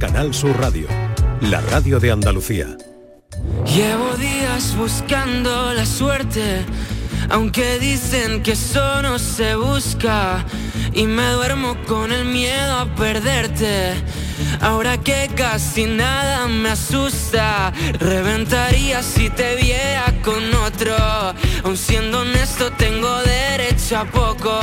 Canal Sur Radio, la radio de Andalucía. Llevo días buscando la suerte, aunque dicen que eso no se busca. Y me duermo con el miedo a perderte. Ahora que casi nada me asusta, reventaría si te viera con otro. Aun siendo honesto, tengo derecho a poco.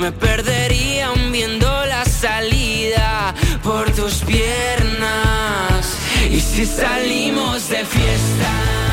Me perdería aún viendo la salida por tus piernas. Y si salimos de fiesta,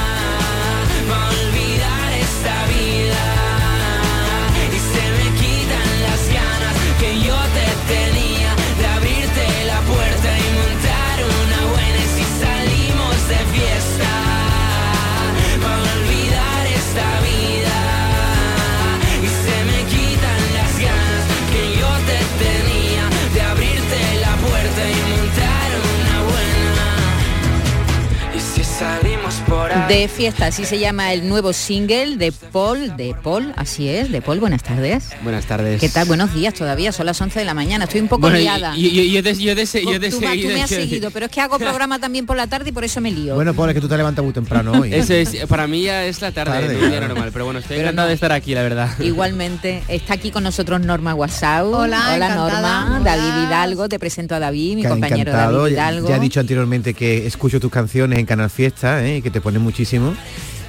De fiesta, así se llama el nuevo single de Paul, de Paul, así es, de Paul, buenas tardes. Buenas tardes. ¿Qué tal? Buenos días todavía, son las 11 de la mañana, estoy un poco Bueno, y- liada. y- y- yo de- yo de- yo de tú, me has seguido, pero es que hago programa también por la tarde y por eso me lío. Bueno, Paul, es que tú te levantas muy temprano hoy. Eso es, para mí ya es la tarde, Tarde, no un día claro. normal, pero bueno, estoy Pero encantado no. de estar aquí, la verdad. Igualmente, está aquí con nosotros Norma Guasau. Hola, encantada. Norma. Hola. David Hidalgo, te presento a David, mi Que compañero encantado. David Ya, Hidalgo. ya he dicho anteriormente que escucho tus canciones en Canal Fiesta, ¿eh? que te muchísimo.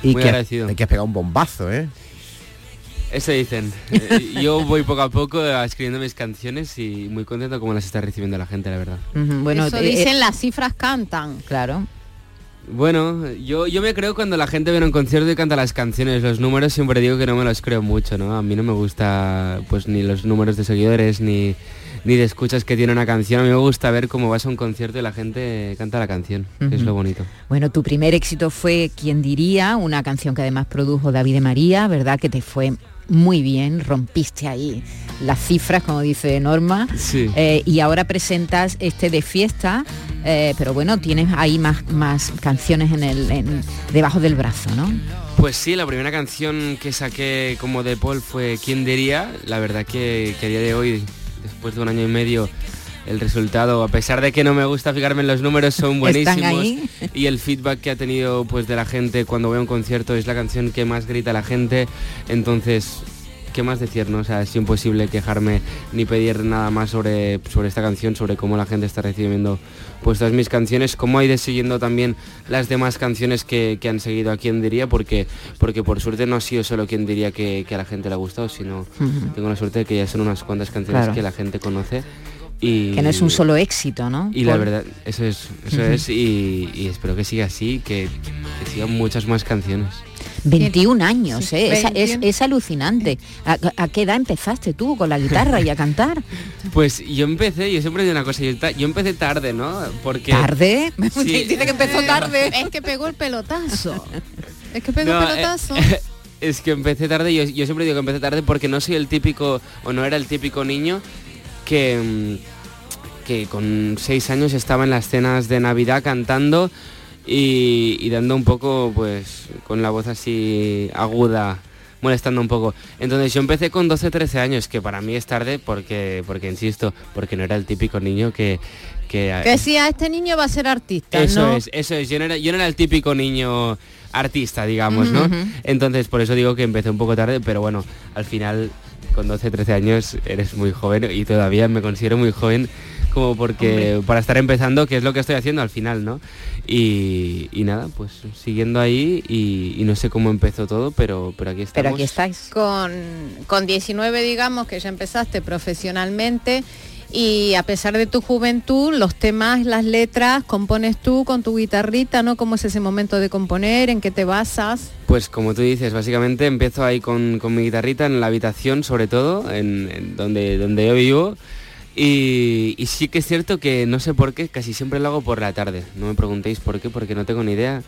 Y Muy que, agradecido. has, que has pegado un bombazo, ¿eh? Eso dicen. Eh, Yo voy poco a poco escribiendo mis canciones y muy contento como las está recibiendo la gente, la verdad. Bueno, Eso eh, dicen eh, las cifras cantan. claro. Bueno, yo, yo me creo cuando la gente viene a un concierto y canta las canciones. Los números siempre digo que no me los creo mucho, ¿no? A mí no me gusta pues ni los números de seguidores ni, ni de escuchas que tiene una canción. A mí me gusta ver cómo vas a un concierto y la gente canta la canción, que es lo bonito. Bueno, tu primer éxito fue Quien diría, una canción que además produjo David de María, ¿verdad? Que te fue muy bien, rompiste ahí las cifras, como dice Norma. Sí. Eh, y ahora presentas este de fiesta, eh, pero bueno, tienes ahí más, más canciones en el, en- debajo del brazo, ¿no? Pues sí, la primera canción que saqué como de Paul fue ¿Quién diría? La verdad que, que a día de hoy, después de un año y medio, el resultado, a pesar de que no me gusta fijarme en los números, son buenísimos. Y el feedback que ha tenido pues de la gente cuando voy a un concierto es la canción que más grita la gente. Entonces, ¿qué más decir? No? O sea, es imposible quejarme ni pedir nada más sobre, sobre esta canción, sobre cómo la gente está recibiendo pues todas mis canciones, cómo ha ido siguiendo también las demás canciones que, que han seguido a quien diría, porque, porque por suerte no ha sido solo quien diría que, que a la gente le ha gustado, sino tengo la suerte de que ya son unas cuantas canciones Claro. que la gente conoce. Y, Que no es un solo éxito, ¿no? y la verdad, eso es, eso es, y, y espero que siga así, que, que sigan muchas más canciones. 21 años, Sí, ¿eh? Es, 21. es alucinante. ¿A, a qué edad empezaste tú con la guitarra y a cantar? Pues yo empecé, yo siempre digo una cosa, yo, yo empecé tarde, ¿no? Porque... ¿Tarde? Sí. Dice que empezó tarde. Es que pegó el pelotazo. Es que pegó No, el eh, pelotazo. es que empecé tarde, yo, yo siempre digo que empecé tarde porque no soy el típico, o no era el típico niño que, mm, que con seis años estaba en las cenas de Navidad cantando y, y dando un poco, pues, con la voz así aguda, molestando un poco. Entonces yo empecé con 12, 13 años, que para mí es tarde porque, porque insisto, porque no era el típico niño que... que Que si a este niño va a ser artista, eso ¿no? es, eso es. Yo no, era, yo no era el típico niño artista, digamos, ¿no? Entonces, por eso digo que empecé un poco tarde, pero bueno, al final, con 12, 13 años, eres muy joven y todavía me considero muy joven como porque para estar empezando, que es lo que estoy haciendo al final, ¿no? Y, y nada, pues siguiendo ahí y, y no sé cómo empezó todo, pero, pero aquí estamos. Pero aquí estáis. Con, con 19, digamos, que ya empezaste profesionalmente y a pesar de tu juventud, los temas, las letras, compones tú con tu guitarrita, ¿no? ¿Cómo es ese momento de componer? ¿En qué te basas? Pues como tú dices, básicamente empiezo ahí con, con mi guitarrita en la habitación, sobre todo, en, donde, donde yo vivo. Y sí que es cierto que no sé por qué, casi siempre lo hago por la tarde. No me preguntéis por qué, porque no tengo ni idea.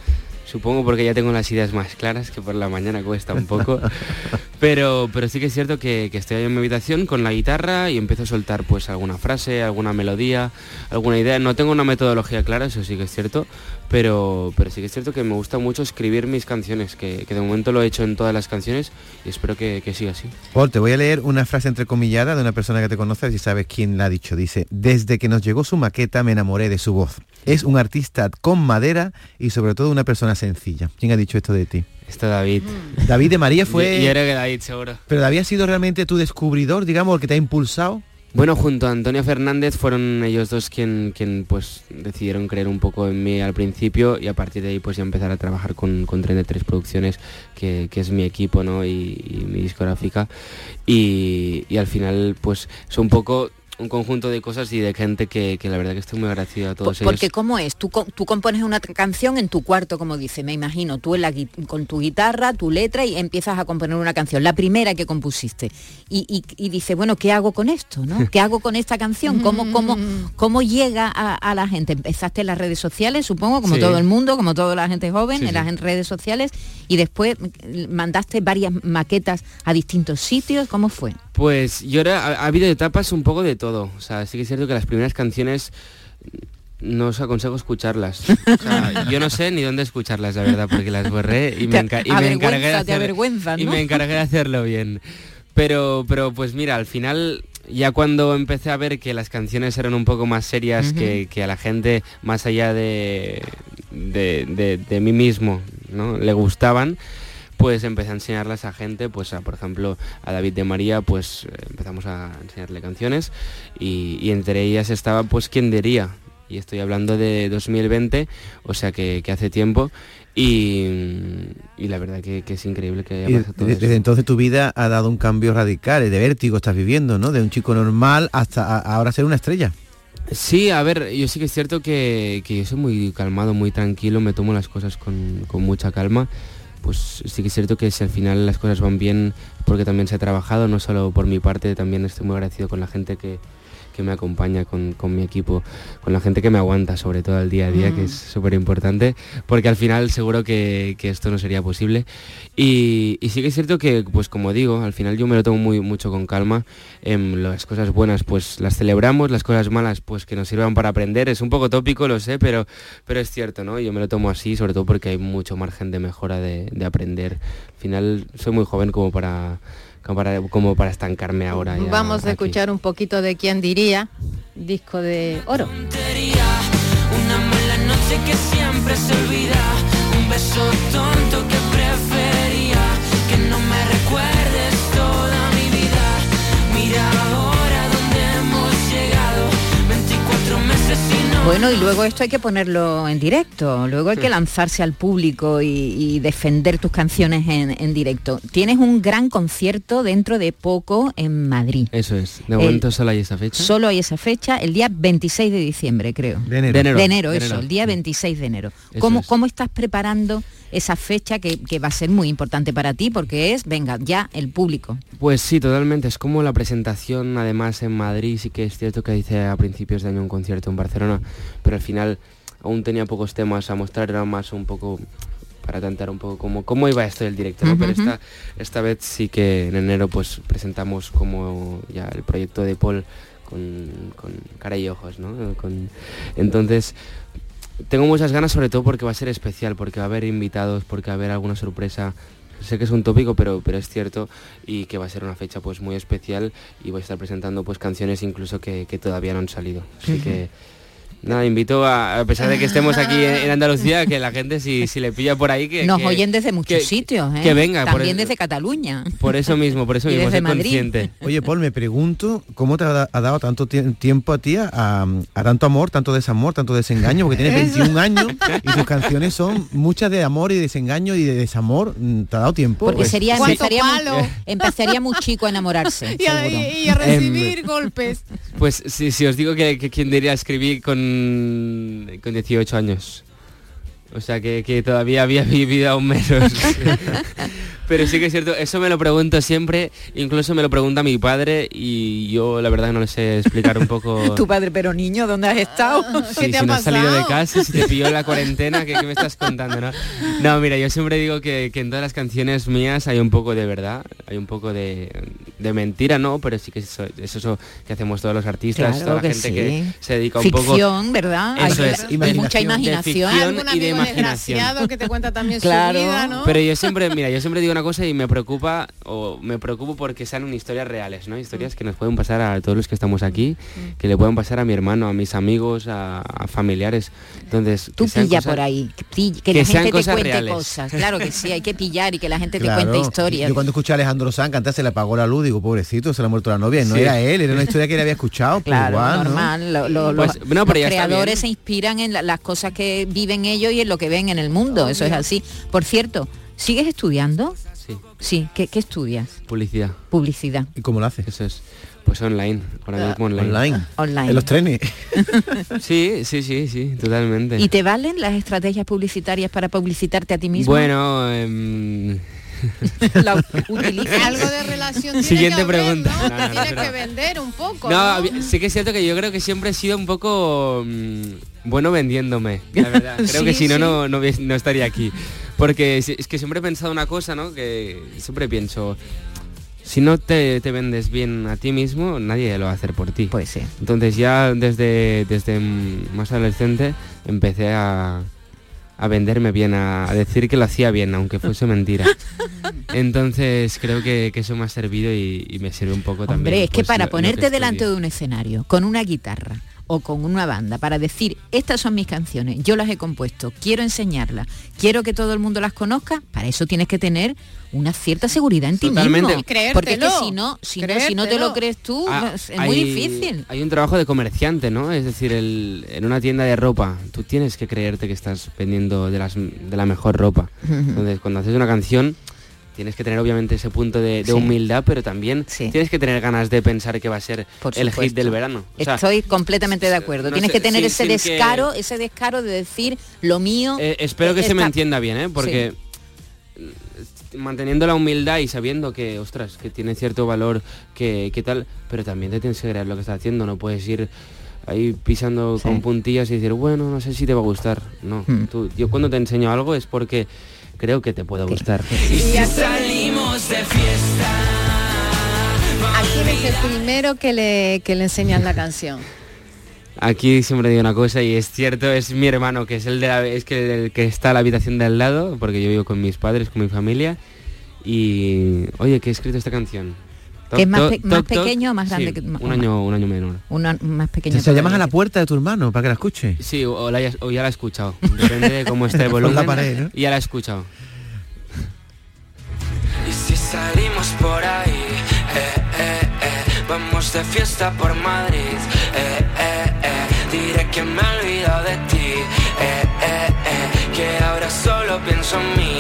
Supongo porque ya tengo las ideas más claras, que por la mañana cuesta un poco. pero, pero sí que es cierto que, estoy ahí en mi habitación con la guitarra y empiezo a soltar pues alguna frase, alguna melodía, alguna idea. No tengo una metodología clara, eso sí que es cierto, pero, pero sí que es cierto que me gusta mucho escribir mis canciones, que, de momento lo he hecho en todas las canciones y espero que, que siga así. Paul, te voy a leer una frase entrecomillada de una persona que te conoce, si sabes quién la ha dicho. Dice, desde que nos llegó su maqueta me enamoré de su voz. Es un artista con madera y sobre todo una persona sencilla. ¿Quién ha dicho esto de ti? Esto David. Mm. David de María fue... Y, era que David, seguro. Pero David ha sido realmente tu descubridor, digamos, el que te ha impulsado. Bueno, junto a Antonio Fernández fueron ellos dos quien, quien pues decidieron creer un poco en mí al principio y a partir de ahí pues ya empezar a trabajar con, con 33 Producciones, que, es mi equipo ¿no? y, mi discográfica. Y, y, al final pues son un poco un conjunto de cosas y de gente que, la verdad que estoy muy agradecido a todos ellos. Porque ¿cómo es? Tú, tú compones una canción en tu cuarto, como dice, me imagino, tú en la, con tu guitarra, tu letra y empiezas a componer una canción, la primera que compusiste. Y, y, dices, bueno, ¿qué hago con esto? ¿no? ¿Qué hago con esta canción? ¿Cómo, cómo, mm. cómo llega a, la gente? Empezaste en las redes sociales, supongo, como todo el mundo, como toda la gente joven, en las redes sociales, y después mandaste varias maquetas a distintos sitios, ¿cómo fue? Pues yo ahora ha, habido etapas un poco de todo. O sea, sí que es cierto que las primeras canciones no os aconsejo escucharlas. yo no sé ni dónde escucharlas, la verdad, porque las borré y me, encargué de y me encargué de hacerlo bien. Pero, pero pues mira, al final ya cuando empecé a ver que las canciones eran un poco más serias, que, a la gente, más allá de, de, de mí mismo, ¿no? le gustaban, pues empecé a enseñarlas a gente, pues a, por ejemplo a David de María, pues eh, empezamos a enseñarle canciones y, entre ellas estaba pues quién diría, y estoy hablando de 2020, o sea que, hace tiempo y, la verdad que, es increíble que haya pasado todo Desde entonces tu vida ha dado un cambio radical, de vértigo estás viviendo, ¿no? De un chico normal hasta ahora ser una estrella. Sí, a ver, yo sí que es cierto que, yo soy muy calmado, muy tranquilo, me tomo las cosas con, con mucha calma pues sí que es cierto que si al final las cosas van bien, porque también se ha trabajado, no solo por mi parte, también estoy muy agradecido con la gente que, que me acompaña con, mi equipo, con la gente que me aguanta, sobre todo al día a día, que es mm. súper importante, porque al final seguro que, esto no sería posible. Y, sí que es cierto que, pues como digo, al final yo me lo tomo muy mucho con calma. Em, las cosas buenas pues las celebramos, las cosas malas pues que nos sirvan para aprender. Es un poco tópico, lo sé, pero, pero es cierto, ¿no? Yo me lo tomo así, sobre todo porque hay mucho margen de mejora de, de aprender. Al final soy muy joven como para como para, estancarme ahora. Vamos a escuchar un poquito de quién diría, disco de oro. Una mala noche que siempre se olvida, un beso tonto que bueno, y luego esto hay que ponerlo en directo, luego hay que lanzarse al público y, defender tus canciones en, directo. Tienes un gran concierto dentro de poco en Madrid. Eso es, de momento solo hay esa fecha. Solo hay esa fecha, el día 26 de diciembre, creo. De enero. De enero, eso, el día 26 de enero. ¿Cómo, ¿Cómo estás preparando? Esa fecha que, va a ser muy importante para ti porque es, venga, ya el público. Pues sí, totalmente. Es como la presentación, además en Madrid, sí que es cierto que hice a principios de año un concierto en Barcelona, pero al final aún tenía pocos temas a mostrar, era más un poco para tantear un poco cómo, cómo iba esto del directo, Pero esta, esta vez sí que en enero pues presentamos como ya el proyecto de Paul con, cara y ojos, ¿no? Con, entonces tengo muchas ganas sobre todo porque va a ser especial, porque va a haber invitados, porque va a haber alguna sorpresa. Sé que es un tópico, pero, pero es cierto y que va a ser una fecha pues muy especial y voy a estar presentando pues canciones incluso que, todavía no han salido. Así que Nada, invito a, pesar de que estemos aquí en, Andalucía, que la gente si, si, le pilla por ahí que... Nos oyen desde muchos sitios, ¿eh? Que venga. También desde Cataluña. Por eso mismo, por eso mismo, ser consciente. Oye, Paul, me pregunto, ¿cómo te ha, dado tanto tiempo a ti a, tanto amor, tanto desamor, tanto desengaño? Porque tienes 21 años y tus canciones son muchas de amor y desengaño y de desamor. ¿Te ha dado tiempo? Porque pues sería, empezaría, muy, empezaría muy chico a enamorarse. y, a, recibir em, golpes. Pues si, si os digo que, que quien diría escribir con con, 18 años. O sea que, que todavía había vivido aún menos. Pero sí que es cierto, eso me lo pregunto siempre, incluso me lo pregunta mi padre y yo la verdad no le sé explicar un poco... tu padre, pero niño, ¿dónde has estado? Sí, si no has salido de casa, si te pilló la cuarentena, ¿qué, qué me estás contando? No? no, mira, yo siempre digo que, que en todas las canciones mías hay un poco de verdad, hay un poco de, de mentira, ¿no? Pero sí que eso es eso que hacemos todos los artistas, Claro toda la que gente sí. que se dedica un poco... Ficción, ¿verdad? Eso Hay- es, y mucha de imaginación. ficción y de imaginación. que te cuenta también Claro. su vida, ¿no? Pero yo siempre, mira, yo siempre digo una cosa y me preocupa, o me preocupo porque sean historias reales, ¿no? Historias que nos pueden pasar a todos los que estamos aquí, que le pueden pasar a mi hermano, a mis amigos, a, a familiares. Entonces, Tú que sean pilla cosas- por ahí, que, que que la gente te cuente reales. cosas. Claro que sí, hay que pillar y que la gente te cuente historias. Yo cuando escuché a Alejandro Sanz cantar se le apagó la luz, digo, pobrecito, se le ha muerto la novia. Y No Sí. era él, era una historia que él había escuchado. pues Claro, igual, ¿no? normal. lo- lo- Pues, los- no, pero los creadores se inspiran en la- las cosas que viven ellos y en lo que ven en el mundo. Eso es así. Por cierto, ¿sigues estudiando? Sí, Sí. ¿Qué, qué estudias? publicidad, Publicidad. ¿Y cómo lo haces? eso es. Pues online, ahora mismo online. Online. Online. En los trenes. Sí, sí, sí, sí, totalmente. ¿Y te valen las estrategias publicitarias para publicitarte a ti mismo? Bueno, em. Algo de relación tiene Siguiente que haber, pregunta. ¿no? No, no, no, Tienes que vender un poco, No, sí que es cierto que yo creo que siempre he sido un poco mm, bueno vendiéndome, la verdad. Creo Sí, que si no, sí. no, no estaría aquí. Porque es que siempre he pensado una cosa, ¿no? Que siempre pienso, si no te, te vendes bien a ti mismo, nadie lo va a hacer por ti. Pues sí. Entonces ya desde, desde más adolescente empecé a, a venderme bien, a, a decir que lo hacía bien, aunque fuese mentira. Entonces creo que, que eso me ha servido y, y me sirve un poco también. Hombre, es que pues, para ponerte que delante de un escenario con una guitarra o con una banda para decir, estas son mis canciones, yo las he compuesto, quiero enseñarlas, quiero que todo el mundo las conozca, para eso tienes que tener una cierta seguridad en ti Totalmente. mismo. Creértelo. Porque es que si no, si no, si no te lo crees tú, Ah, es es muy hay- difícil. Hay un trabajo de comerciante, ¿no? Es decir, el- en una tienda de ropa, tú tienes que creerte que estás vendiendo de, las, de la mejor ropa. Entonces, cuando haces una canción, tienes que tener obviamente ese punto de, de Sí. humildad, pero también Sí. tienes que tener ganas de pensar que va a ser Por el hit del verano. O sea, Estoy completamente de acuerdo. no Tienes sé, que tener sin- ese sin que- descaro, ese descaro de decir lo mío. Eh, espero que se me entienda bien, ¿eh? Porque manteniendo la humildad y sabiendo que, ostras, que tiene cierto valor, que, que tal, pero también te tienes que creer lo que estás haciendo, no puedes ir ahí pisando con puntillas y decir, bueno, no sé si te va a gustar. No, Hmm. tú- yo cuando te enseño algo es porque creo que te puede gustar. Y a- Salimos de fiesta. ¿A quién es el primero que le, que le enseñan la canción? Aquí siempre digo una cosa y es cierto, es mi hermano, que es el de la, es que el que está a la habitación de al lado, porque yo vivo con mis padres, con mi familia, y oye, que he escrito esta canción. ¿Que es más pe- toc, más pequeño o más grande Sí, que- un más- año, un año menor. Una más pequeña. Se llamas a la puerta de tu hermano para que la escuche. Sí, o, la o ya la he escuchado. Depende de cómo esté el volumen. la pared, ¿no? Y ya la he escuchado. Y si salimos por ahí, eh, eh, eh, vamos de fiesta por Madrid, eh, eh, eh, diré que me he olvidado de ti, eh, eh, eh, que ahora solo pienso en mí,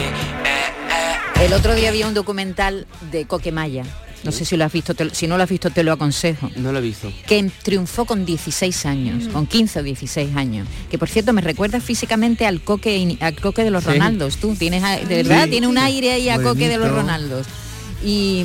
El otro día había un documental de Coquemaya. No sé si lo has visto, te lo- si no lo has visto te lo aconsejo. No lo he visto. que triunfó con 16 años, con 15 o 16 años. Que por cierto me recuerda físicamente al coque al coque de los Sí. Ronaldos. Tú tienes de verdad Sí. tiene un aire ahí a coque de los. Ronaldos. Y,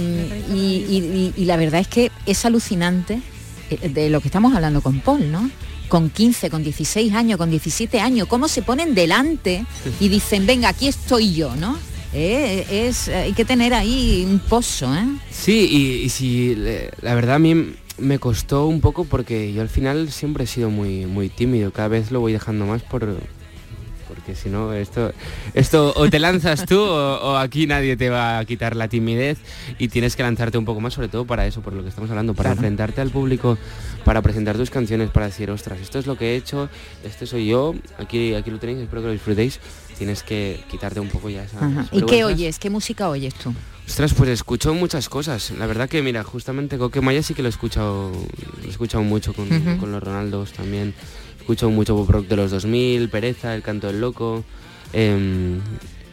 y- y- y- y la verdad es que es alucinante eh, de lo que estamos hablando con Paul, ¿no? Con 15, con 16 años, con 17 años, cómo se ponen delante y dicen, venga, aquí estoy yo, ¿no? Eh, es, hay que tener ahí un pozo, ¿eh? Sí, y, y si la verdad a mí me costó un poco porque yo al final siempre he sido muy muy tímido, cada vez lo voy dejando más por porque si no esto esto o te lanzas tú o, o aquí nadie te va a quitar la timidez y tienes que lanzarte un poco más sobre todo para eso, por lo que estamos hablando, para Claro. enfrentarte al público, para presentar tus canciones, para decir, ostras, esto es lo que he hecho, este soy yo, aquí aquí lo tenéis, espero que lo disfrutéis. Tienes que quitarte un poco ya esa. ¿Y qué oyes? ¿Qué música oyes tú? Ostras, pues escucho muchas cosas. La verdad que, mira, justamente Coque Maya sí que lo he escuchado, lo he escuchado mucho con, con los Ronaldos también. Escucho mucho pop rock de los 2000, Pereza, El Canto del Loco. em,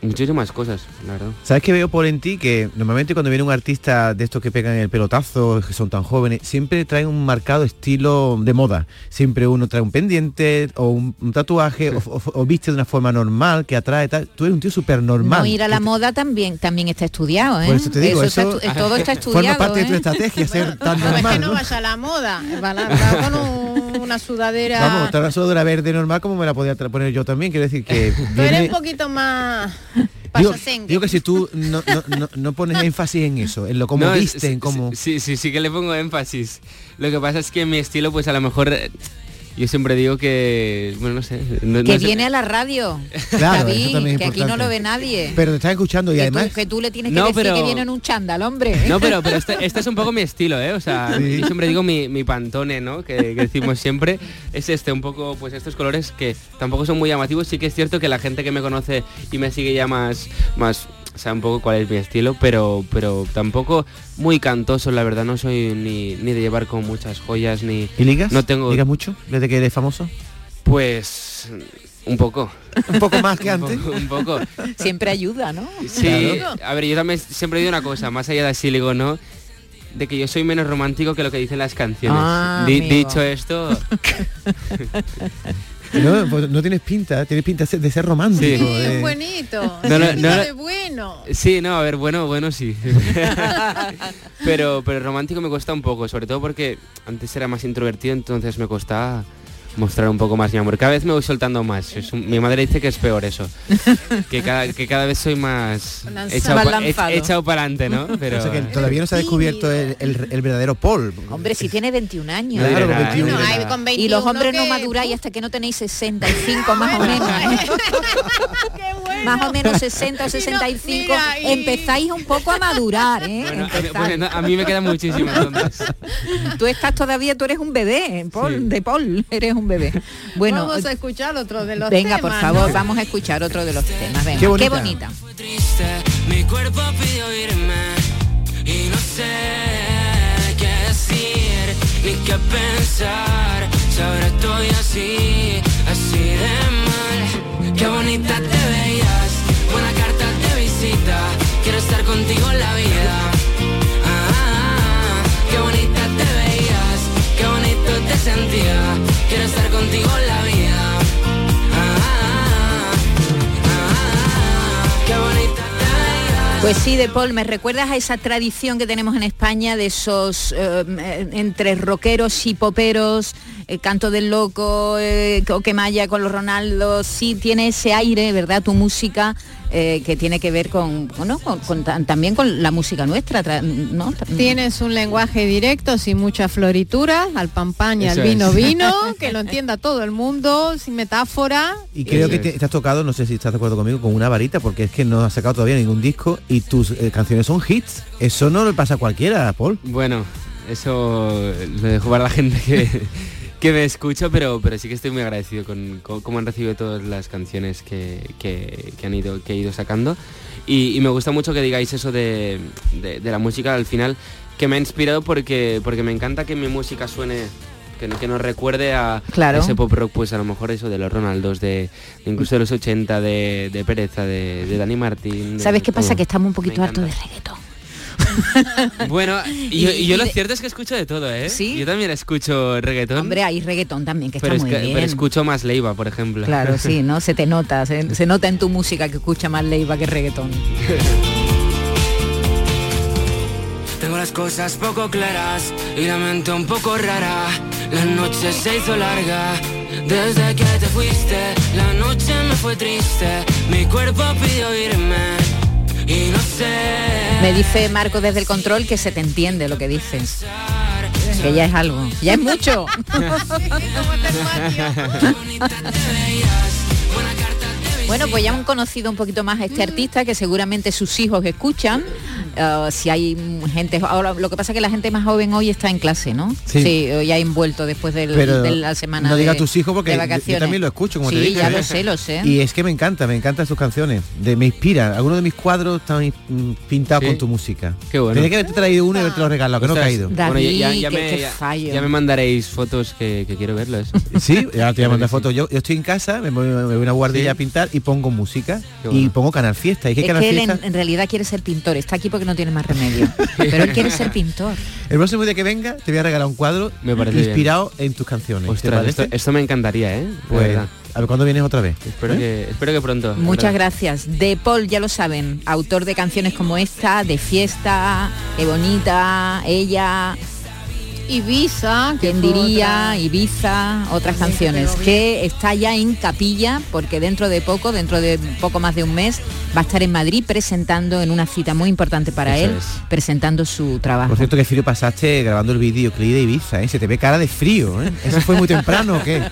muchísimas cosas, la verdad. ¿Sabes qué veo por en ti? Que normalmente cuando viene un artista de estos que pegan el pelotazo, que son tan jóvenes, siempre trae un marcado estilo de moda. Siempre uno trae un pendiente o un, un tatuaje o, o- o viste de una forma normal que atrae tal. Tú eres un tío súper normal. No ir a la moda también también está estudiado, ¿eh? Por eso te digo, está eso estu- todo está estudiado. Forma parte de tu ¿eh? estrategia ser tan No, es que normal. no ¿no? vaya a la moda, va, la- va con un- una sudadera. Vamos, una sudadera verde normal como me la podía poner yo también. Quiero decir que... Tú eres viene- un poquito más digo, digo que si tú no, no- no- no pones énfasis en eso, en lo como No, es- viste, en sí, cómo... Sí, sí, sí que le pongo énfasis. Lo que pasa es que mi estilo, pues a lo mejor... Yo siempre digo que... Bueno, no sé. no- Que no sé. viene a la radio. Claro, David, eso también es que aquí no lo ve nadie. Pero te estás escuchando y que, además... tú, que tú le tienes que No, decir pero- que viene en un chándal, hombre. No, pero, pero este, este es un poco mi estilo, ¿eh? O sea, Sí. yo siempre digo mi, mi pantone, ¿no? Que, que decimos siempre. Es este, un poco, pues estos colores que tampoco son muy llamativos. Sí que es cierto que la gente que me conoce y me sigue ya más, más sabe un poco cuál es mi estilo, pero, pero tampoco muy cantoso, la verdad. No soy ni, ni de llevar con muchas joyas, ni... ¿Y ligas? No tengo- ¿Ligas mucho desde que eres famoso? Pues... Un poco. Un poco más que Un antes. poco, un poco. Siempre ayuda, ¿no? Sí, a ver, yo también siempre digo una cosa, más allá de así le digo no, de que yo soy menos romántico que lo que dicen las canciones. Ah, Di- amigo. dicho esto, No, pues no tienes pinta, tienes pinta de ser romántico. Sí. De- es buenito. No, no, es no, de bueno. sí, no, a ver, bueno, bueno, sí. pero, pero romántico me cuesta un poco, sobre todo porque antes era más introvertido, entonces me costaba mostrar un poco más mi amor. Cada vez me voy soltando más. Es un- mi madre dice que es peor eso. que, cada, que cada vez soy más echado, pa- para adelante, ¿no? Pero O sea que todavía no se ha descubierto el, el- el verdadero Paul. Hombre, si tiene 21 años. No Claro, nada, 21. no Bueno, diré hay nada. con Y los 21 hombres no que- maduráis hasta que no tenéis 65 más o menos. ¿eh? Qué bueno. Más o menos 60 o Y no, 65. mira, y- Empezáis un poco a madurar, ¿eh? Bueno, a, mí, Empezáis. pues, no, a mí me queda muchísimo entonces. Tú estás todavía, tú eres un bebé, Paul, Sí. de Paul, eres un bebé. Bueno, Vamos a escuchar otro de los venga, temas, por favor, ¿no? vamos a escuchar otro de los temas. Venga, Qué qué bonita. bonita. triste, mi cuerpo pidió irme y no sé qué decir ni qué pensar. Si ahora estoy así, así de mal. Qué bonita te veías, buena visita. Quiero estar contigo en la vida. Ah, qué bonita te veías, qué bonito te sentía. Quiero estar contigo en la vida. Ah, ah, qué bonita te veías. Pues sí, de Paul, me recuerdas a esa tradición que tenemos en España de esos eh, eh, entre rockeros y poperos, el canto del loco, eh, Coquemaya con los Ronaldos, sí tiene ese aire, ¿verdad? Tu música eh, que tiene que ver con, bueno, con- también con la música nuestra, tra- ¿no? Tienes un lenguaje directo, sin mucha floritura, al pan pan y al vino es. vino, que lo entienda todo el mundo, sin metáfora. Y creo que te, estás tocado, no sé si estás de acuerdo conmigo, con una varita, porque es que no has sacado todavía ningún disco y tus eh, canciones son hits. Eso no le pasa a cualquiera, Paul. Bueno, eso lo dejo para la gente que, que me escucha, pero, pero sí que estoy muy agradecido con, con cómo han recibido todas las canciones que, que- que han ido, que he ido sacando. Y, y me gusta mucho que digáis eso de, de- de la música al final, que me ha inspirado porque, porque me encanta que mi música suene que, no- que nos recuerde a Claro. ese pop rock, pues a lo mejor eso de los Ronaldos, de, de incluso de los 80, de, de Pereza, de, de Dani Martín. ¿Sabes qué pasa? todo. Que estamos un poquito hartos de reggaetón. Bueno, y, yo, y yo Y lo de- cierto es que escucho de todo, ¿eh? ¿Sí? Yo también escucho reggaetón. Hombre, hay reggaetón también, que pero, está es muy que- bien. pero escucho más Leiva, por ejemplo. Claro, sí, ¿no? Se te nota, se, se nota en tu música que escucha más Leiva que reggaetón. Tengo las cosas poco claras y la mente un poco rara. La noche se hizo larga. Desde que te fuiste, la noche me fue triste. Mi cuerpo pidió irme y no sé. Me dice Marco desde el control que se te entiende lo que dices. Que ya es algo, ya es mucho. Bueno, pues ya han conocido un poquito más a este artista que seguramente sus hijos escuchan. Uh, si hay gente, ahora lo que pasa es que la gente más joven hoy está en clase, ¿no? Sí. hoy ya envuelto después del- Pero de la semana. no digas de- tus hijos porque de yo- también lo escucho, como sí, te dije. ya lo sé, lo sé. Y es que me encanta, me encantan sus canciones. De, me inspira. Algunos de mis cuadros están mm, pintados Sí. con tu música. Qué bueno. Tenía que haberte traído uno y haberte lo regalado, que no he Ostras, caído. Da- bueno, ya, ya- David, ya qué- me, qué ya- fallo. ya me mandaréis fotos que, que quiero verlo eso. Sí, ya te voy a mandar sí. fotos. Yo, yo estoy en casa, me voy, me voy a una guardilla Sí. a pintar y pongo música y pongo Canal Fiesta. Y que Es Canal que él Fiesta, en realidad quiere ser pintor, está aquí porque no tiene más remedio. Pero él quiere ser pintor. el próximo día que venga te voy a regalar un cuadro Me parece bien. inspirado en tus canciones. Esto, esto me encantaría, ¿eh? Pues, a ver cuándo vienes otra vez. Espero, ¿Eh? que, espero que pronto. Muchas gracias. De Paul, ya lo saben, autor de canciones como esta, de fiesta, qué bonita, ella, Ibiza, quién diría, otra. Ibiza, otras También canciones, que está ya en capilla, porque dentro de poco, dentro de poco más de un mes, va a estar en Madrid presentando en una cita muy importante para Eso él, es. presentando su trabajo. Por cierto, que frío pasaste grabando el videoclip de Ibiza, ¿eh? Se te ve cara de frío, ¿eh? ¿Eso fue muy temprano o qué?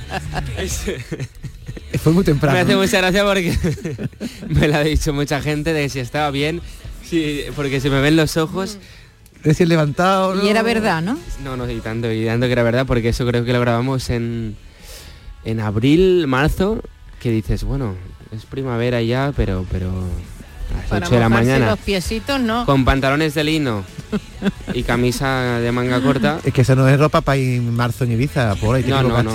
Fue muy temprano. Me hace mucha gracia porque me lo ha dicho mucha gente de si estaba bien, sí, porque se me ven los ojos. Recién levantado. Y era verdad, ¿no? No, no, y tanto, y tanto que era verdad, porque eso creo que lo grabamos en, en abril, marzo, que dices, bueno, es primavera ya, pero, pero a las Para 8 de la mañana, los piecitos, no. con pantalones de lino y camisa de manga corta. Es que eso no es ropa para ir en marzo en Ibiza, por ahí te No, no, no.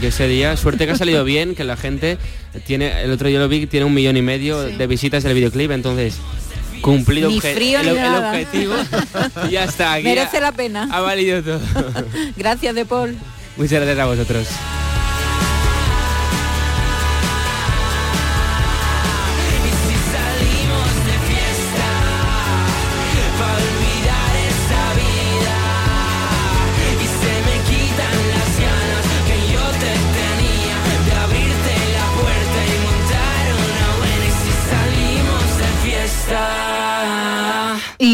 Yo ese día, suerte que ha salido bien, que la gente tiene, el otro día lo vi, tiene un millón y medio Sí. de visitas del videoclip, entonces cumplido Ni obje- frío el, ni el nada. objetivo. y ya está, aquí Merece la pena. ha valido todo. Gracias, De Paul. Muchas gracias a vosotros.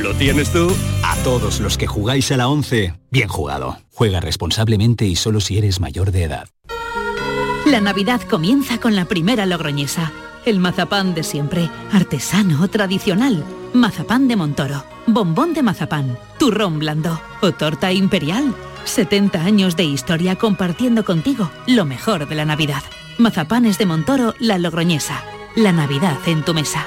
¿Lo tienes tú? A todos los que jugáis a la 11, bien jugado. Juega responsablemente y solo si eres mayor de edad. La Navidad comienza con la primera logroñesa. El mazapán de siempre, artesano, tradicional. Mazapán de Montoro, bombón de mazapán, turrón blando o torta imperial. 70 años de historia compartiendo contigo lo mejor de la Navidad. Mazapanes de Montoro, la logroñesa. La Navidad en tu mesa.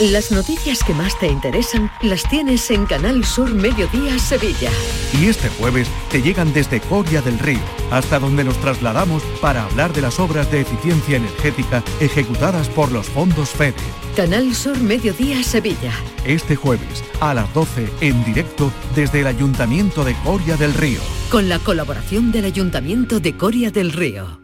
Las noticias que más te interesan las tienes en Canal Sur Mediodía Sevilla. Y este jueves te llegan desde Coria del Río, hasta donde nos trasladamos para hablar de las obras de eficiencia energética ejecutadas por los fondos FEDE. Canal Sur Mediodía Sevilla. Este jueves a las 12 en directo desde el Ayuntamiento de Coria del Río. Con la colaboración del Ayuntamiento de Coria del Río.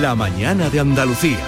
La mañana de Andalucía.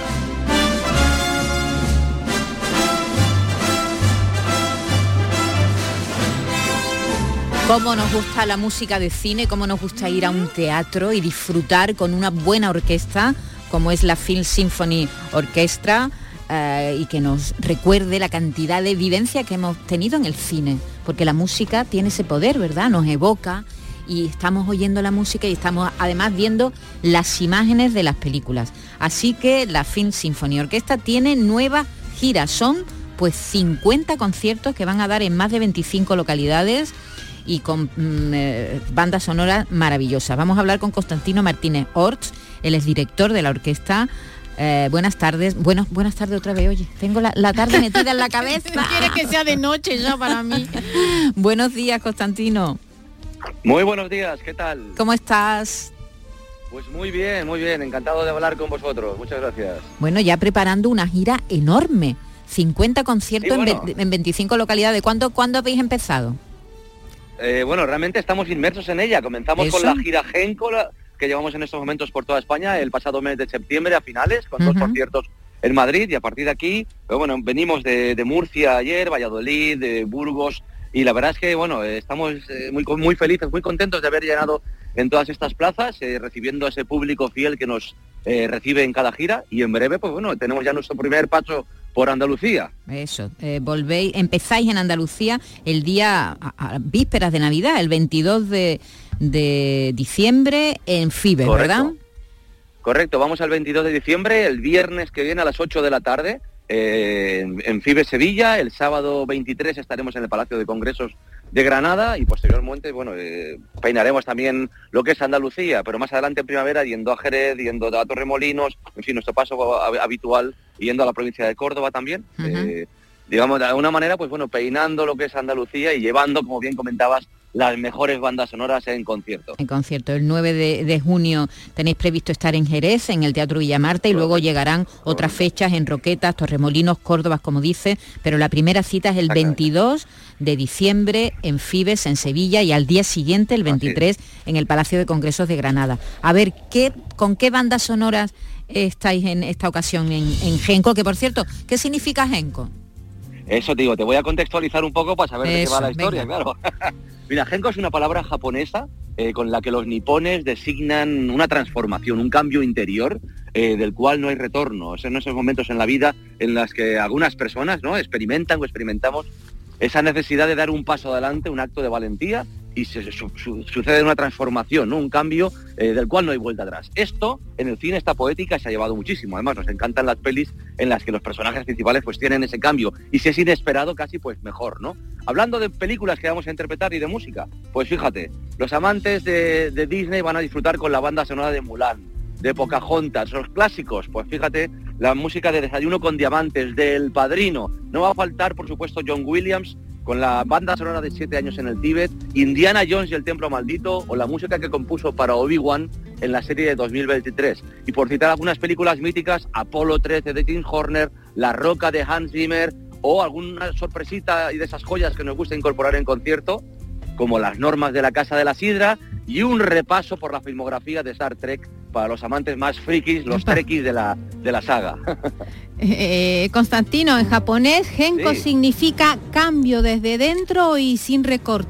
Cómo nos gusta la música de cine, cómo nos gusta ir a un teatro y disfrutar con una buena orquesta, como es la Film Symphony Orchestra, eh, y que nos recuerde la cantidad de vivencia que hemos tenido en el cine, porque la música tiene ese poder, ¿verdad? Nos evoca y estamos oyendo la música y estamos además viendo las imágenes de las películas. Así que la Film Symphony Orquesta tiene nueva gira, son pues 50 conciertos que van a dar en más de 25 localidades y con mm, eh, bandas sonoras maravillosas. Vamos a hablar con Constantino Martínez Orts, él es director de la orquesta. Eh, buenas tardes, bueno, buenas tardes otra vez, oye, tengo la, la tarde metida en la cabeza. Quieres que sea de noche ya para mí. Buenos días, Constantino. Muy buenos días, ¿qué tal? ¿Cómo estás? Pues muy bien, muy bien, encantado de hablar con vosotros, muchas gracias. Bueno, ya preparando una gira enorme, 50 conciertos Sí, bueno. en, en 25 localidades. ¿Cuándo, ¿Cuándo habéis empezado? Eh, bueno, realmente estamos inmersos en ella. Comenzamos ¿Eso? con la gira Genco, la- que llevamos en estos momentos por toda España, el pasado mes de septiembre a finales, con dos conciertos en Madrid y a partir de aquí, bueno, venimos de, de Murcia ayer, Valladolid, de Burgos y la verdad es que bueno, eh, estamos eh, muy, muy felices, muy contentos de haber llenado en todas estas plazas, eh, recibiendo a ese público fiel que nos eh, recibe en cada gira y en breve, pues bueno, tenemos ya nuestro primer paso por Andalucía. Eso, eh, volvéis, empezáis en Andalucía el día, a, a vísperas de Navidad, el 22 de, de diciembre en Correcto. ¿verdad? Correcto, vamos al 22 de diciembre, el viernes que viene a las 8 de la tarde, eh, en, FIBE Sevilla, el sábado 23 estaremos en el Palacio de Congresos de Granada y posteriormente, bueno, eh, peinaremos también lo que es Andalucía, pero más adelante en primavera yendo a Jerez, yendo a Torremolinos, en fin, nuestro paso hab- habitual, yendo a la provincia de Córdoba también. eh, digamos, de alguna manera, pues bueno, peinando lo que es Andalucía y llevando, como bien comentabas, las mejores bandas sonoras en concierto. En concierto, el 9 de, de junio tenéis previsto estar en Jerez, en el Teatro Villamarta, y luego llegarán otras fechas en Roquetas, Torremolinos, Córdoba, como dice, pero la primera cita es el 22 de diciembre en Fibes, en Sevilla, y al día siguiente, el 23, en el Palacio de Congresos de Granada. A ver, ¿qué, ¿con qué bandas sonoras estáis en esta ocasión en, en Genco? Que por cierto, ¿qué significa Genco? Eso te digo, te voy a contextualizar un poco para saber de qué va la historia, venga. claro. Mira, Genko es una palabra japonesa eh, con la que los nipones designan una transformación, un cambio interior eh, del cual no hay retorno. Es en esos momentos en la vida en las que algunas personas ¿no? experimentan o experimentamos esa necesidad de dar un paso adelante, un acto de valentía y se, su- su- sucede una transformación, un cambio eh, del cual no hay vuelta atrás. Esto en el cine, esta poética se ha llevado muchísimo. Además, nos encantan las pelis en las que los personajes principales pues tienen ese cambio y si es inesperado casi pues mejor, ¿no? Hablando de películas que vamos a interpretar y de música, pues fíjate, los amantes de, de Disney van a disfrutar con la banda sonora de Mulan, de Pocahontas, los clásicos, pues fíjate, la música de Desayuno con Diamantes, del Padrino. No va a faltar, por supuesto, John Williams con la banda sonora de Siete años en el Tíbet, Indiana Jones y el Templo Maldito o la música que compuso para Obi-Wan en la serie de 2023. Y por citar algunas películas míticas, Apolo 13 de Tim Horner, La Roca de Hans Zimmer o alguna sorpresita y de esas joyas que nos gusta incorporar en concierto, como las normas de la Casa de la Sidra y un repaso por la filmografía de Star Trek para los amantes más frikis, los trekkies de la, de la saga. Eh, Constantino, en japonés, Genko Sí. significa cambio desde dentro y sin recor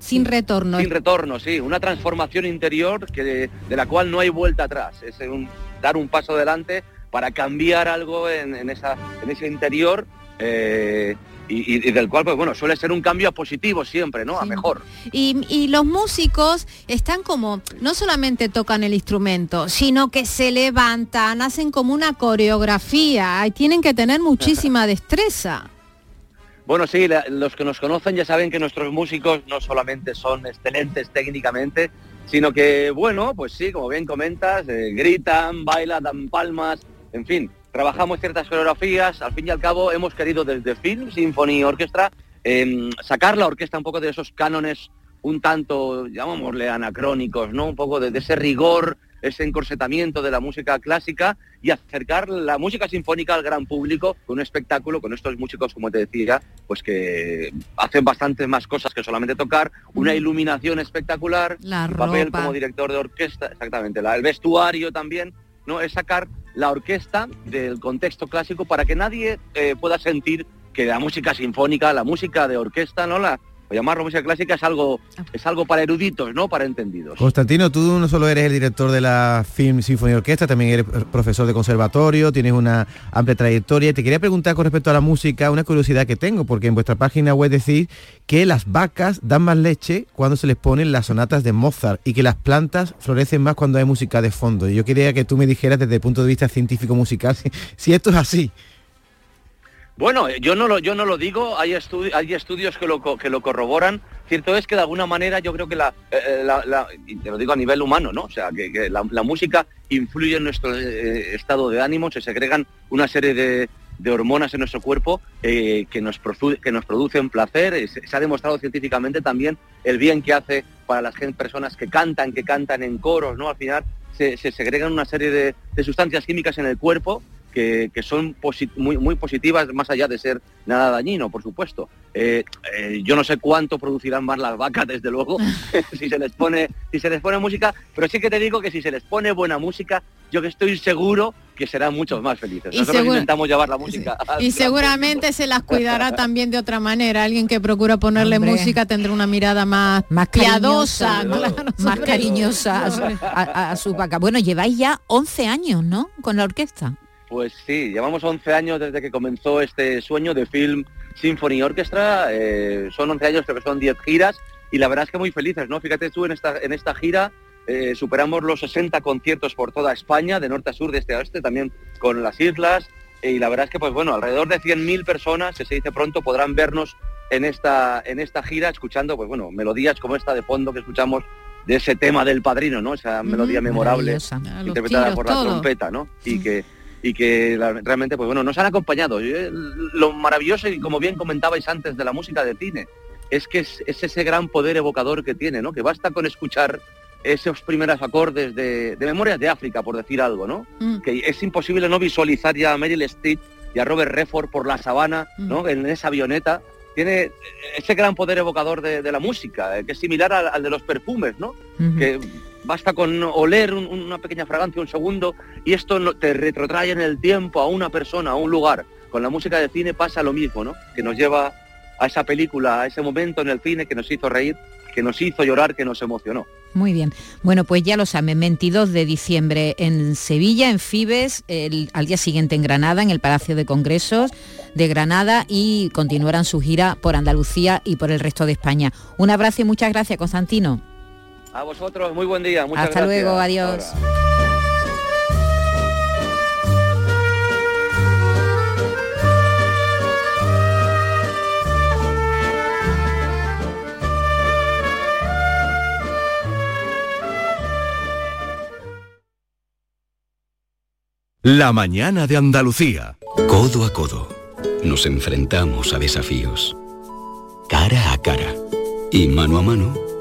sin retorno. Sin retorno, sí, una transformación interior que de, de la cual no hay vuelta atrás. Es un- dar un paso adelante para cambiar algo en, en esa, en ese interior eh, y, del cual, pues bueno, suele ser un cambio positivo siempre, ¿no? A mejor. Y, y los músicos están como, no solamente tocan el instrumento, sino que se levantan, hacen como una coreografía y tienen que tener muchísima destreza. Bueno, sí, la- los que nos conocen ya saben que nuestros músicos no solamente son excelentes técnicamente, sino que, bueno, pues sí, como bien comentas, eh, gritan, bailan, dan palmas, en fin, trabajamos ciertas coreografías, al fin y al cabo hemos querido desde Film Symphony Orchestra em, sacar la orquesta un poco de esos cánones un tanto, llamémosle anacrónicos, ¿no? Un poco de, de ese rigor, ese encorsetamiento de la música clásica y acercar la música sinfónica al gran público con un espectáculo, con estos músicos, como te decía, pues que hacen bastantes más cosas que solamente tocar, una iluminación espectacular, La papel ropa. como director de orquesta, exactamente, la- el vestuario también, ¿no? Es sacar la orquesta del contexto clásico para que nadie eh, pueda sentir que la música sinfónica, la música de orquesta, ¿no? La, o llamarlo música clásica es algo, es algo para eruditos, no para entendidos. Constantino, tú no solo eres el director de la Film Symphony Orquesta, también eres profesor de conservatorio, tienes una amplia trayectoria. Te quería preguntar con respecto a la música, una curiosidad que tengo, porque en vuestra página web decís que las vacas dan más leche cuando se les ponen las sonatas de Mozart y que las plantas florecen más cuando hay música de fondo. Y yo quería que tú me dijeras desde el punto de vista científico musical si, si esto es así. Bueno, yo no lo, yo no lo digo, hay, estu- hay estudios que lo, que lo corroboran. Cierto es que de alguna manera yo creo que la, eh, la- y te lo digo a nivel humano, ¿no? O sea, que, la, música influye en nuestro eh, estado de ánimo, se segregan una serie de, hormonas en nuestro cuerpo eh, que, nos que nos producen placer. Eh, Se, se ha demostrado científicamente también el bien que hace para las personas que cantan, que cantan en coros, ¿no? Al final se, se segregan una serie de sustancias químicas en el cuerpo que, que son muy, muy positivas, más allá de ser nada dañino, por supuesto. Eh, eh, yo no sé cuánto producirán más las vacas, desde luego, si se les pone, si se les pone música, pero sí que te digo que si se les pone buena música, yo que estoy seguro que serán muchos más felices. Y Nosotros intentamos llevar la música. Y seguramente se las cuidará también de otra manera. Alguien que procura ponerle Hombre. música tendrá una mirada más, Más piadosa, cariñosa, claro, más cariñosa a, su- a- a- a sus vacas. Bueno, lleváis ya 11 años, ¿no? Con la orquesta. Pues sí, llevamos 11 años desde que comenzó este sueño de Film Symphony Orchestra. eh, son 11 años, creo que son 10 giras y la verdad es que muy felices, ¿no? Fíjate tú, en esta, en esta gira eh, superamos los 60 conciertos por toda España, de norte a sur, de este a oeste, también con las islas. eh, y la verdad es que, pues bueno, alrededor de 100.000 personas, que se dice pronto, podrán vernos en esta, en esta gira escuchando, pues bueno, melodías como esta de fondo que escuchamos de ese tema del padrino, ¿no? Esa melodía memorable interpretada tiros, por la todo. trompeta, ¿no? Y que y que la- realmente pues bueno nos han acompañado. Eh, Lo maravilloso y como bien comentabais antes de la música de cine es que es, es ese gran poder evocador que tiene, ¿no? Que basta con escuchar esos primeros acordes de, de Memorias de África, por decir algo, ¿no? Mm. Que es imposible no visualizar ya a Meryl Streep y a Robert Redford por la sabana, Mm. ¿no? En esa avioneta. Tiene ese gran poder evocador de, de la música, eh, que es similar al, al de los perfumes, ¿no? que basta con oler un- una pequeña fragancia un segundo y esto te retrotrae en el tiempo a una persona, a un lugar. Con la música de cine pasa lo mismo, ¿no? Que nos lleva a esa película, a ese momento en el cine que nos hizo reír, que nos hizo llorar, que nos emocionó. Muy bien. Bueno, pues ya lo saben, 22 de diciembre en Sevilla, en Fibes, el- al día siguiente en Granada, en el Palacio de Congresos de Granada y continuarán su gira por Andalucía y por el resto de España. Un abrazo y muchas gracias, Constantino. A vosotros, muy buen día. Muchas Hasta gracias. luego, adiós. La mañana de Andalucía. Codo a codo. Nos enfrentamos a desafíos. Cara a cara. Y mano a mano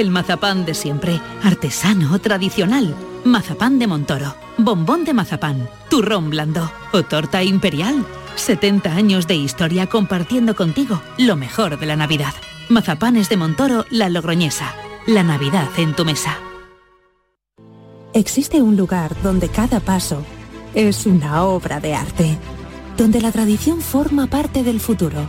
El mazapán de siempre, artesano, tradicional. Mazapán de Montoro, bombón de mazapán, turrón blando o torta imperial. 70 años de historia compartiendo contigo lo mejor de la Navidad. Mazapanes de Montoro, La Logroñesa. La Navidad en tu mesa. Existe un lugar donde cada paso es una obra de arte, donde la tradición forma parte del futuro,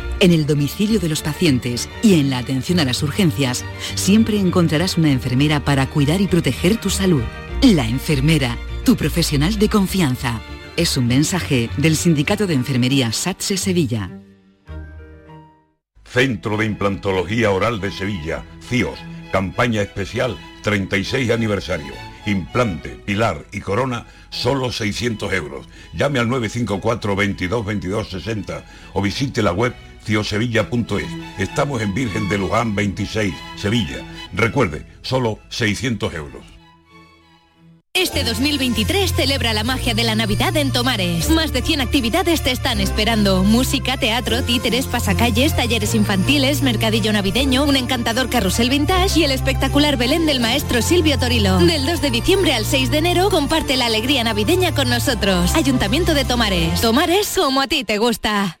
en el domicilio de los pacientes y en la atención a las urgencias, siempre encontrarás una enfermera para cuidar y proteger tu salud. La enfermera, tu profesional de confianza. Es un mensaje del Sindicato de Enfermería SATSE Sevilla. Centro de Implantología Oral de Sevilla, CIOS, campaña especial 36 aniversario. Implante, pilar y corona, solo 600 euros. Llame al 954 22 22 60 o visite la web ciosevilla.es. Estamos en Virgen de Luján 26, Sevilla. Recuerde, solo 600 euros. Este 2023 celebra la magia de la Navidad en Tomares. Más de 100 actividades te están esperando. Música, teatro, títeres, pasacalles, talleres infantiles, mercadillo navideño, un encantador carrusel vintage y el espectacular Belén del maestro Silvio Torilo. Del 2 de diciembre al 6 de enero comparte la alegría navideña con nosotros. Ayuntamiento de Tomares. Tomares como a ti te gusta.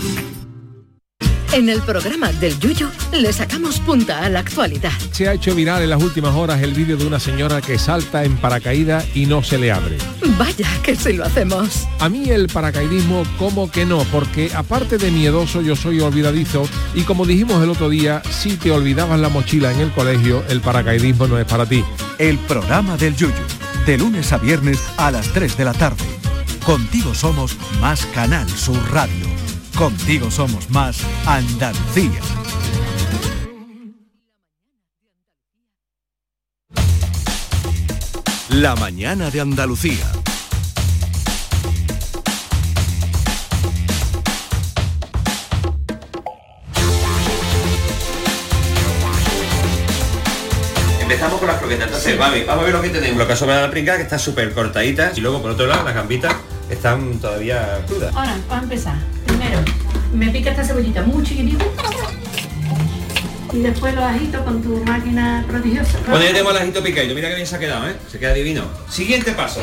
En el programa del Yuyo le sacamos punta a la actualidad. Se ha hecho viral en las últimas horas el vídeo de una señora que salta en paracaídas y no se le abre. Vaya que si lo hacemos. A mí el paracaidismo como que no, porque aparte de miedoso yo soy olvidadizo y como dijimos el otro día, si te olvidabas la mochila en el colegio, el paracaidismo no es para ti. El programa del Yuyo, de lunes a viernes a las 3 de la tarde. Contigo somos más Canal Sur Radio. Contigo somos más Andalucía. La mañana de Andalucía. Empezamos con las croquetas. Entonces, mami, vamos a ver lo que tenemos. Lo que sobra la pringa, que está súper cortadita. Y luego, por otro lado, las gambitas están todavía crudas. Ahora, para empezar, primero, me pica esta cebollita muy chiquitita. Y después los ajitos con tu máquina prodigiosa. Bueno, ya tenemos el ajito picadito. Mira que bien se ha quedado, ¿eh? Se queda divino. Siguiente paso.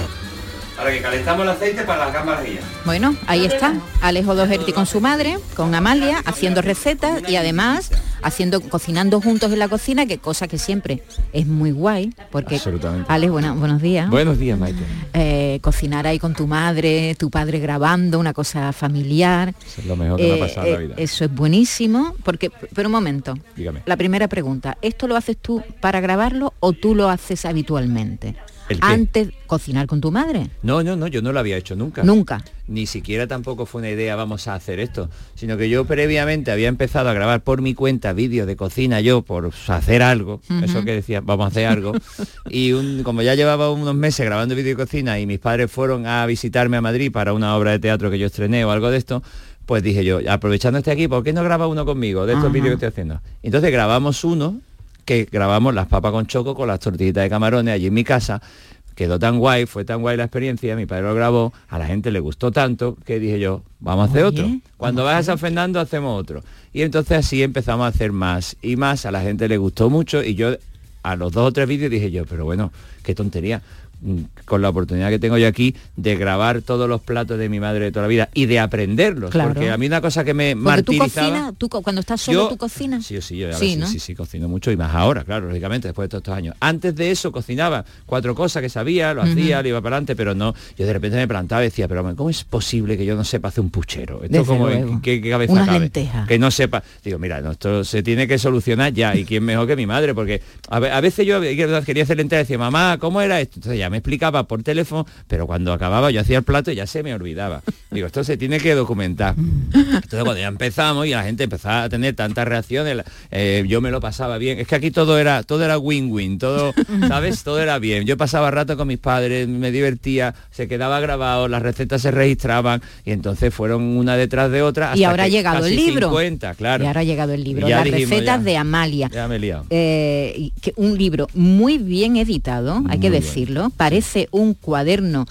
Ahora que calentamos el aceite para las gambas guías. Bueno, ahí está. Alejo Doherty con su madre, con Amalia, haciendo recetas y además haciendo, cocinando juntos en la cocina, que cosa que siempre es muy guay, porque Absolutamente. Alex, buena- buenos días. Buenos días, Maite. Eh, cocinar ahí con tu madre, tu padre grabando, una cosa familiar. Eso es lo mejor que me ha Eh, pasado en la eh, vida. Eso es buenísimo, porque, pero un momento, Dígame. la primera pregunta, ¿esto lo haces tú para grabarlo o tú lo haces habitualmente? Antes cocinar con tu madre. No, no, no, yo no lo había hecho nunca. Nunca. Ni siquiera tampoco fue una idea, vamos a hacer esto, sino que yo previamente había empezado a grabar por mi cuenta vídeos de cocina yo por hacer algo, eso que decía, vamos a hacer algo. y un- como ya llevaba unos meses grabando vídeo de cocina y mis padres fueron a visitarme a Madrid para una obra de teatro que yo estrené o algo de esto, pues dije yo, aprovechando este aquí, ¿por qué no graba uno conmigo de estos Ajá. vídeos que estoy haciendo? Entonces grabamos uno que grabamos las papas con choco con las tortillitas de camarones allí en mi casa. Quedó tan guay, fue tan guay la experiencia, mi padre lo grabó, a la gente le gustó tanto que dije yo, vamos a hacer Oye, otro. Cuando vas a San Fernando hacemos otro. Y entonces así empezamos a hacer más y más, a la gente le gustó mucho y yo a los dos o tres vídeos dije yo, pero bueno, qué tontería. Mm, Con la oportunidad que tengo yo aquí de grabar todos los platos de mi madre de toda la vida y de aprenderlos. Claro. Porque a mí una cosa que me Porque tú martirizaba... cocinas, tú co- cuando estás solo Yo- tú cocinas. Sí, sí, yo Sí, ¿no? sí, sí, cocino mucho y más ahora, claro, lógicamente, después de todos estos años. Antes de eso cocinaba cuatro cosas que sabía, lo hacía, lo iba para adelante, pero no, yo de repente me plantaba y decía, pero ¿cómo es posible que yo no sepa hacer un puchero? Esto como luego. ¿en qué, qué cabeza Unas cabe? Que no sepa. Digo, mira, no, esto se tiene que solucionar ya, y quién mejor que mi madre, porque a, ve- a veces yo quería hacer lentejas y decía, mamá, ¿cómo era esto? Entonces ya me explicaba por teléfono, pero cuando acababa yo hacía el plato y ya se me olvidaba. Digo, esto se tiene que documentar. Entonces cuando ya empezamos y la gente empezaba a tener tantas reacciones, eh, yo me lo pasaba bien. Es que aquí todo era todo era win-win, todo, ¿sabes? Todo era bien. Yo pasaba rato con mis padres, me divertía, se quedaba grabado, las recetas se registraban y entonces fueron una detrás de otra. Y hasta ahora ha llegado el libro. 50, claro. Y ahora ha llegado el libro, Y las dijimos, recetas ya. de Amalia. Ya me he liado. Eh, y que un libro muy bien editado, hay que decirlo, parece un cuaderno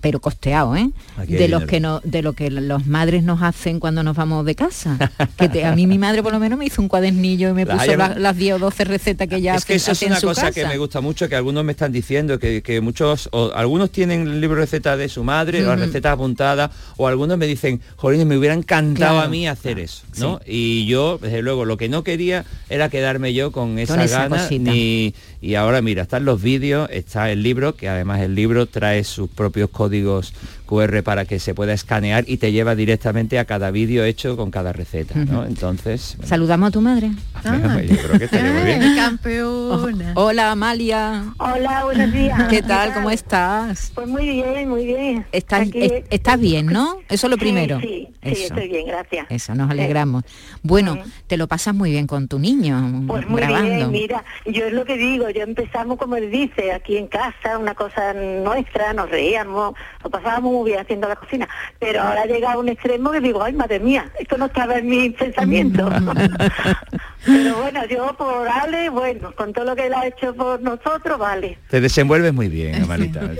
pero costeado, ¿eh? Aquí De los dinero. que no, de lo que los madres nos hacen cuando nos vamos de casa. Que te- a mí mi madre por lo menos me hizo un cuadernillo y me Las puso la- las 10 o 12 recetas que ella es que eso es hace una cosa casa. que me gusta mucho que algunos me están diciendo que, que muchos o algunos tienen el libro de recetas de su madre las recetas apuntadas o algunos me dicen jolines me hubiera encantado Claro, a mí hacer eso no y yo desde luego lo que no quería era quedarme yo con esa, esa gana ni y ahora mira están los vídeos está el libro que además el libro trae sus propios códigos códigos QR para que se pueda escanear y te lleva directamente a cada vídeo hecho con cada receta ¿no? Entonces bueno, Saludamos a tu madre. yo creo que estaría muy bien campeona. Hola Amalia. Hola, buenos días. ¿Qué tal? ¿Cómo estás? Pues muy bien, muy bien. Estás, Aquí- es- estás bien, ¿no? Eso es lo primero. Sí, sí, Eso. estoy bien, gracias. Eso, nos alegramos. Bueno, te lo pasas muy bien con tu niño, Pues muy grabando. bien, mira, yo es lo que digo, yo empezamos como él dice, aquí en casa, una cosa nuestra, nos reíamos, lo pasábamos muy bien haciendo la cocina, pero ahora llega a un extremo que digo, ay madre mía, esto no estaba en mis pensamientos. pero bueno, yo por Ale, bueno, con todo lo que él ha hecho por nosotros, vale. te desenvuelves muy bien Amalita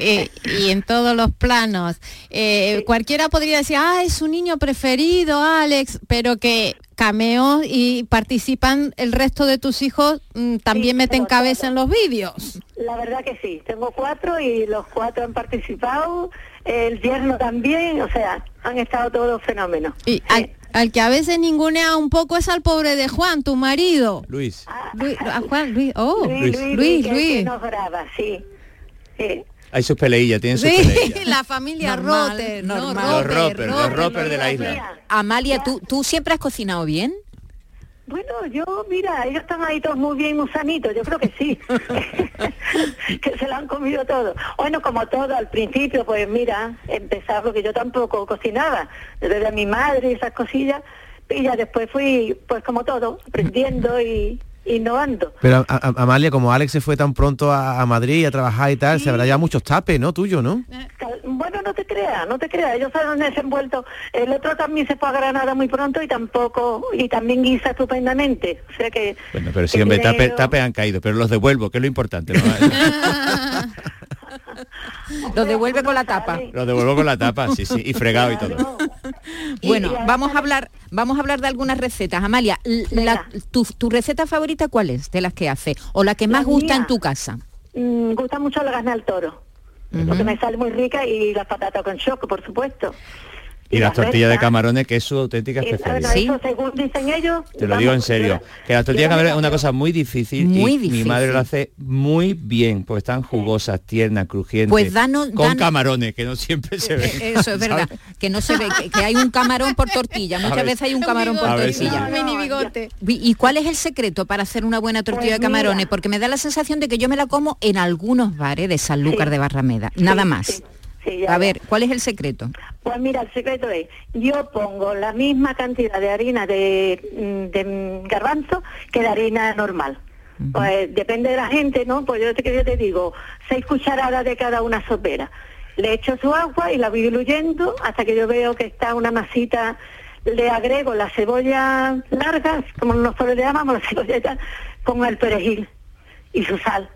Eh, y en todos los planos. Eh, cualquiera podría decir, ah, es su niño preferido, Alex, pero que cameos y participan el resto de tus hijos, mm, también meten cabeza en los vídeos. La verdad que sí, tengo cuatro y los cuatro han participado, el yerno también, o sea, han estado todos fenómenos. Y al, al que a veces ningunea un poco es al pobre de Juan, tu marido. Luis. Luis, a Juan, Luis, oh, Luis, Luis, Luis, Luis. que- que nos graba, sí. Sí. hay sus peleillas tienen sus Sí, peleillas la familia Normal, Rotter, normal. no, los Roper, Roper, los Roper. Roper de la isla Amalia, ¿tú, ¿tú siempre has cocinado bien? Bueno, yo, mira, ellos están ahí todos muy bien musanitos, yo creo que sí, que se lo han comido todo. Bueno, como todo, al principio, pues mira, empezar, porque yo tampoco cocinaba, desde mi madre y esas cosillas, y ya después fui, pues como todo, aprendiendo y innovando. Pero a- a- Amalia, como Alex se fue tan pronto a, a Madrid a trabajar y tal, se habrá ya muchos tapes, ¿no? Tuyo, ¿no? Bueno, no te creas, no te creas, ellos se han desenvuelto. El otro también se fue a Granada muy pronto y tampoco, y también guisa estupendamente. O sea que bueno pero sí hombre tiene- tapes tapes han caído pero los devuelvo que es lo importante ¿no? Lo devuelve con la tapa. los devuelvo con la tapa sí sí y fregado y todo Bueno, vamos a hablar, vamos a hablar de algunas recetas. Amalia, la- tu, tu receta favorita cuál es de las que hace? O la que más La gusta en tu casa. Mm, gusta mucho la gana al toro, porque me sale muy rica y las patatas con choco, por supuesto. Y las tortillas de camarones, que es su auténtica bueno, especialidad. eso según dicen ellos. Te lo digo en serio. Que la tortilla de camarones es una cosa muy difícil Muy y difícil. mi madre lo hace muy bien, pues están jugosas, tiernas, crujientes. Pues danos- con danos- camarones, que no siempre se ven. Eh, Eso es verdad, ¿sabes? que no se ve, que, que hay un camarón por tortilla, A muchas veces hay un camarón por tortilla. sí. mini bigote. ¿Y cuál es el secreto para hacer una buena tortilla Pues de camarones? mira. Porque me da la sensación de que yo me la como en algunos bares de Sanlúcar de Barrameda, nada más. Sí, A ver, ¿cuál es el secreto? Pues mira, el secreto es, yo pongo la misma cantidad de harina de, mm, de mm, garbanzo que de harina normal. Pues depende de la gente, ¿no? Pues yo te, yo te digo, seis cucharadas de cada una sopera. Le echo su agua y la voy diluyendo hasta que yo veo que está una masita. Le agrego la cebolla larga, como nosotros le llamamos la cebolleta, con el perejil y su sal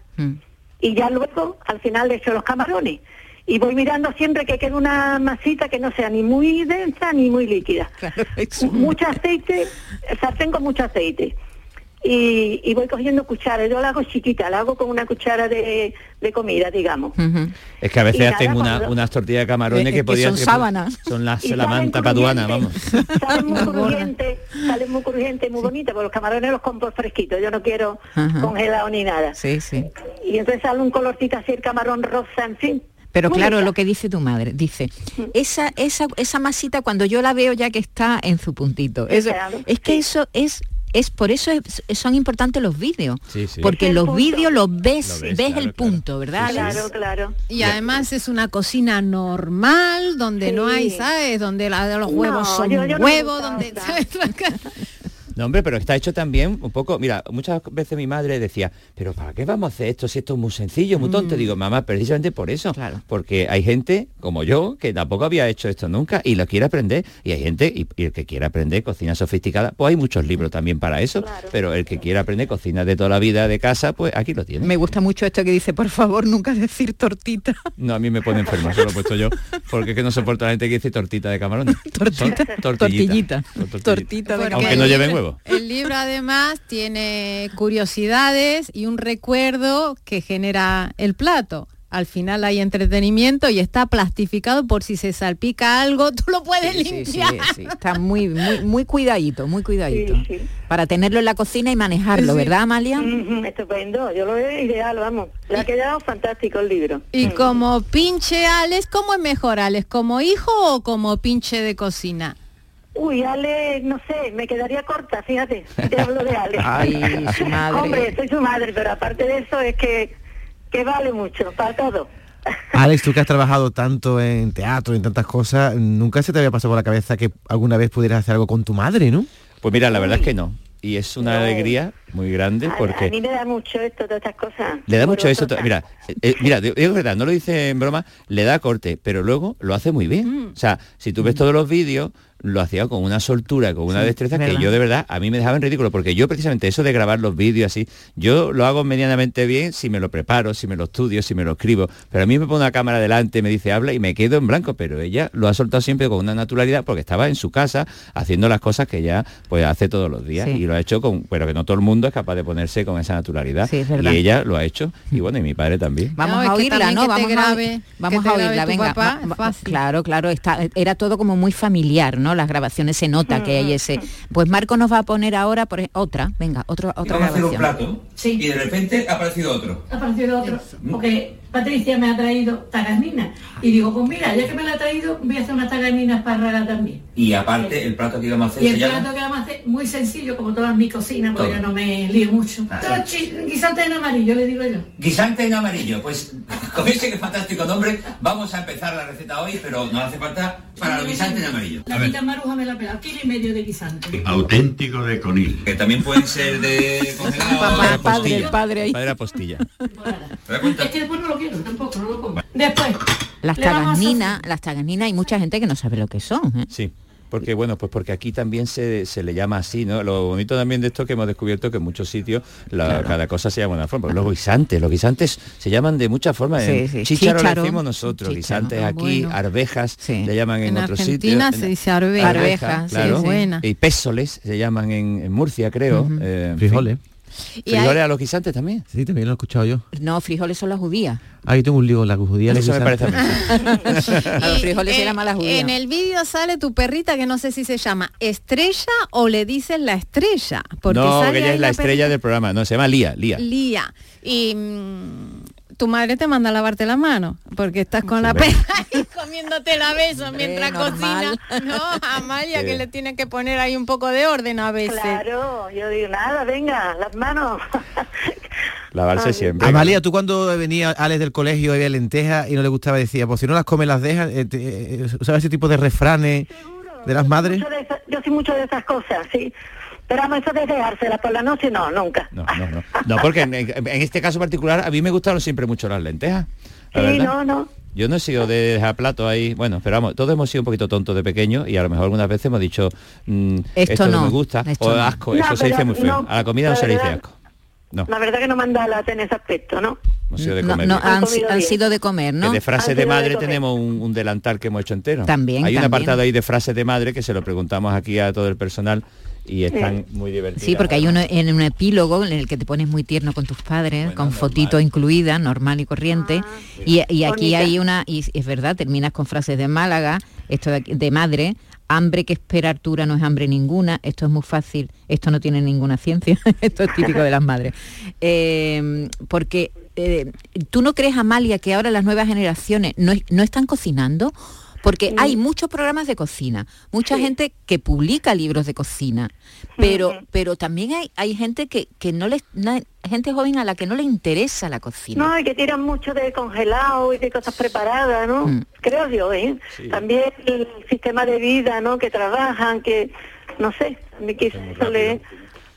y ya luego al final le echo los camarones y voy mirando siempre que quede una masita que no sea ni muy densa ni muy líquida. Mucho aceite, sartén con mucho aceite. Y, y voy cogiendo cucharas, yo la hago chiquita, la hago con una cuchara de, de comida, digamos. Es que a veces Y nada, hacen una- cuando- unas tortillas de camarones Es que que podían son sábanas. Son la, Y la manta paduana, vamos. crujientes, Salen muy crujientes, salen muy crujientes, muy bonitas, porque los camarones los compro fresquitos, yo no quiero Ajá. congelado ni nada. Sí, sí. Y entonces sale un colorcito así el camarón rosa, en fin. Pero Muy claro, rica. lo que dice tu madre, dice, esa, esa, esa masita cuando yo la veo ya que está en su puntito. Eso- Claro, es que eso es, es por eso es- son importantes los vídeos. Sí, sí. Porque los punto. vídeos los ves, Lo ves, ves, el punto, ¿verdad? Alex? claro. Y además es una cocina normal, donde no hay, Sí. ¿sabes? Donde la de los No, huevos son yo- yo huevos, donde... No, hombre, pero está hecho también un poco, mira, muchas veces mi madre decía, pero ¿para qué vamos a hacer esto si esto es muy sencillo, muy Mm. tonto? Digo, mamá, precisamente por eso, porque hay gente como yo que tampoco había hecho esto nunca y lo quiere aprender, y hay gente, y, y el que quiera aprender cocina sofisticada, pues hay muchos libros también para eso, pero el que quiera aprender cocina de toda la vida de casa, pues aquí lo tiene. Me gusta mucho esto que dice, por favor, nunca decir tortita. No, a mí me pone enfermo, eso lo he puesto yo, porque es que no soporto a la gente que dice tortita de camarones. Tortita, tortillita. Tortita Porque Aunque no lleven libro- El libro además tiene curiosidades y un recuerdo que genera el plato. Al final hay entretenimiento y está plastificado por si se salpica algo, tú lo puedes Sí, sí, sí, limpiar. sí, está muy, muy, muy cuidadito, muy cuidadito. Para tenerlo en la cocina y manejarlo, Sí. ¿verdad, Amalia? Ujú, Estupendo, yo lo veo ideal, vamos. Le ha quedado fantástico el libro. Y como pinche Alex, ¿cómo es mejor Alex? ¿Como hijo o como pinche de cocina? Uy, Ale, no sé, me quedaría corta, fíjate, te hablo de Ale. Ay, su madre. Hombre, soy su madre, pero aparte de eso es que, que vale mucho, para todo. Alex, tú que has trabajado tanto en teatro, en tantas cosas, nunca se te había pasado por la cabeza que alguna vez pudieras hacer algo con tu madre, ¿no? Pues mira, la verdad es que no. Y es una alegría muy grande A, porque... a mí me da mucho esto, todas estas cosas. Le da mucho eso. Borrosas. Mira, eh, mira, digo digo verdad, no lo dice en broma, le da corte, pero luego lo hace muy bien. O sea, si tú ves todos los vídeos, lo hacía con una soltura, con una Sí, destreza que yo de verdad, a mí me dejaba en ridículo, porque yo precisamente eso de grabar los vídeos así, yo lo hago medianamente bien si me lo preparo, si me lo estudio, si me lo escribo, pero a mí me pone una cámara delante, me dice habla y me quedo en blanco, pero ella lo ha soltado siempre con una naturalidad porque estaba en su casa haciendo las cosas que ella pues hace todos los días Sí. y lo ha hecho con, pero que no todo el mundo es capaz de ponerse con esa naturalidad Sí, es verdad. y ella lo ha hecho y bueno y mi padre también. Vamos No, a oírla, ¿no? Vamos, grabe- a, vamos a oírla, venga. papá, va- va- fácil. claro, claro, está, era todo como muy familiar, ¿no? Las grabaciones se nota que hay ese. Pues Marco nos va a poner ahora por otra, venga, otro, otra Vamos a hacer un grabación. plato y de repente ha aparecido otro. ha aparecido otro, porque Patricia me ha traído taganinas. Y digo, pues mira, ya que me la ha traído, voy a hacer unas taganinas para Rara también. Y aparte, el plato que íbamos a hacer Y se el llama... plato que vamos a hacer, muy sencillo, como toda mi cocina, porque Todo. yo no me lío mucho. Ah, Todo guisante en amarillo, le digo yo. Guisante en amarillo. Pues con ese fantástico nombre vamos a empezar la receta hoy, pero no hace falta para los guisantes en amarillo. La tita maruja me la pela, kilo y medio de guisante. Auténtico de conil. Que también pueden ser de congelado. padre, el padre ahí. Padre apostilla. Es que después no lo quiero, tampoco, no lo. Después, Las taganinas, las taganinas hay mucha gente que no sabe lo que son. ¿eh? Sí. Porque bueno, pues porque aquí también se, se le llama así, ¿no? Lo bonito también de esto es que hemos descubierto que en muchos sitios la- cada cosa se llama de una forma. Los guisantes, los guisantes se llaman de muchas formas. Sí, En sí. Chícharo, Chícharo. le decimos nosotros, Chícharo. guisantes Ah, aquí, bueno. arvejas le llaman en, En otros Argentina sitios. se dice arveja. Arveja, sí, claro. sí. Buena. Y pésoles se llaman en, en Murcia, creo. Eh, en Frijoles. fin. Y Frijoles hay- a los guisantes también. Sí, también lo he escuchado yo. No, frijoles son las judías. Ahí tengo un lío con la judía. Eso me parece a mí. A los frijoles en, el vídeo sale tu perrita que no sé si se llama estrella o le dicen la estrella. Porque no, sale que ella es la estrella perrita del programa. No, se llama Lía, Lía. Lía. Y mm, tu madre te manda a lavarte la mano porque estás con la perra ahí comiéndote la beso mientras normal. cocina. No, Amalia Sí. que le tiene que poner ahí un poco de orden a veces. Claro, yo digo, nada, venga, las manos. Lavarse siempre. Amalia, tú cuando venía Alex del colegio había lentejas y no le gustaba, decía, pues si no las come las dejas, eh, te- eh, ¿usaba ese tipo de refranes de las madres? Mucho de esa- yo soy mucho de esas cosas, sí. Pero vamos, eso de dejárselas por la noche, no, nunca. No, no, no. No, porque en, en este caso particular a mí me gustaron siempre mucho las lentejas. la Sí, verdad. no, no. Yo no he sido de dejar plato ahí, bueno, pero vamos, todos hemos sido un poquito tontos de pequeño y a lo mejor algunas veces hemos dicho, mm, Esto esto, no, me gusta, esto o asco, No, eso se dice muy feo. no, a la comida no la se le dice asco. No, La verdad que no manda lata en ese aspecto, ¿no? hemos sido de comer. no, han, sido de comer, ¿no? Que de frases de madre tenemos un, un delantal que hemos hecho entero. También, Hay un apartado ahí de frases de madre que se lo preguntamos aquí a todo el personal y están muy divertidas. Sí, porque hay uno en un epílogo en el que te pones muy tierno con tus padres, con fotito incluida, normal y corriente. y, y aquí Bonita. hay una, y es verdad, terminas con frases de Málaga, esto de, aquí- de madre, hambre que espera Artura no es hambre ninguna, esto es muy fácil, esto no tiene ninguna ciencia, esto es típico de las madres. Eh, porque eh, tú no crees, Amalia, que ahora las nuevas generaciones no, no están cocinando. Porque hay muchos programas de cocina, mucha gente que publica libros de cocina, pero, pero también hay, hay gente que, que no les, gente joven a la que no le interesa la cocina. No, y que tiran mucho de congelado y de cosas preparadas, ¿no? Mm. Creo yo, ¿eh? También el sistema de vida, ¿no? Que trabajan, que, no sé, eso le...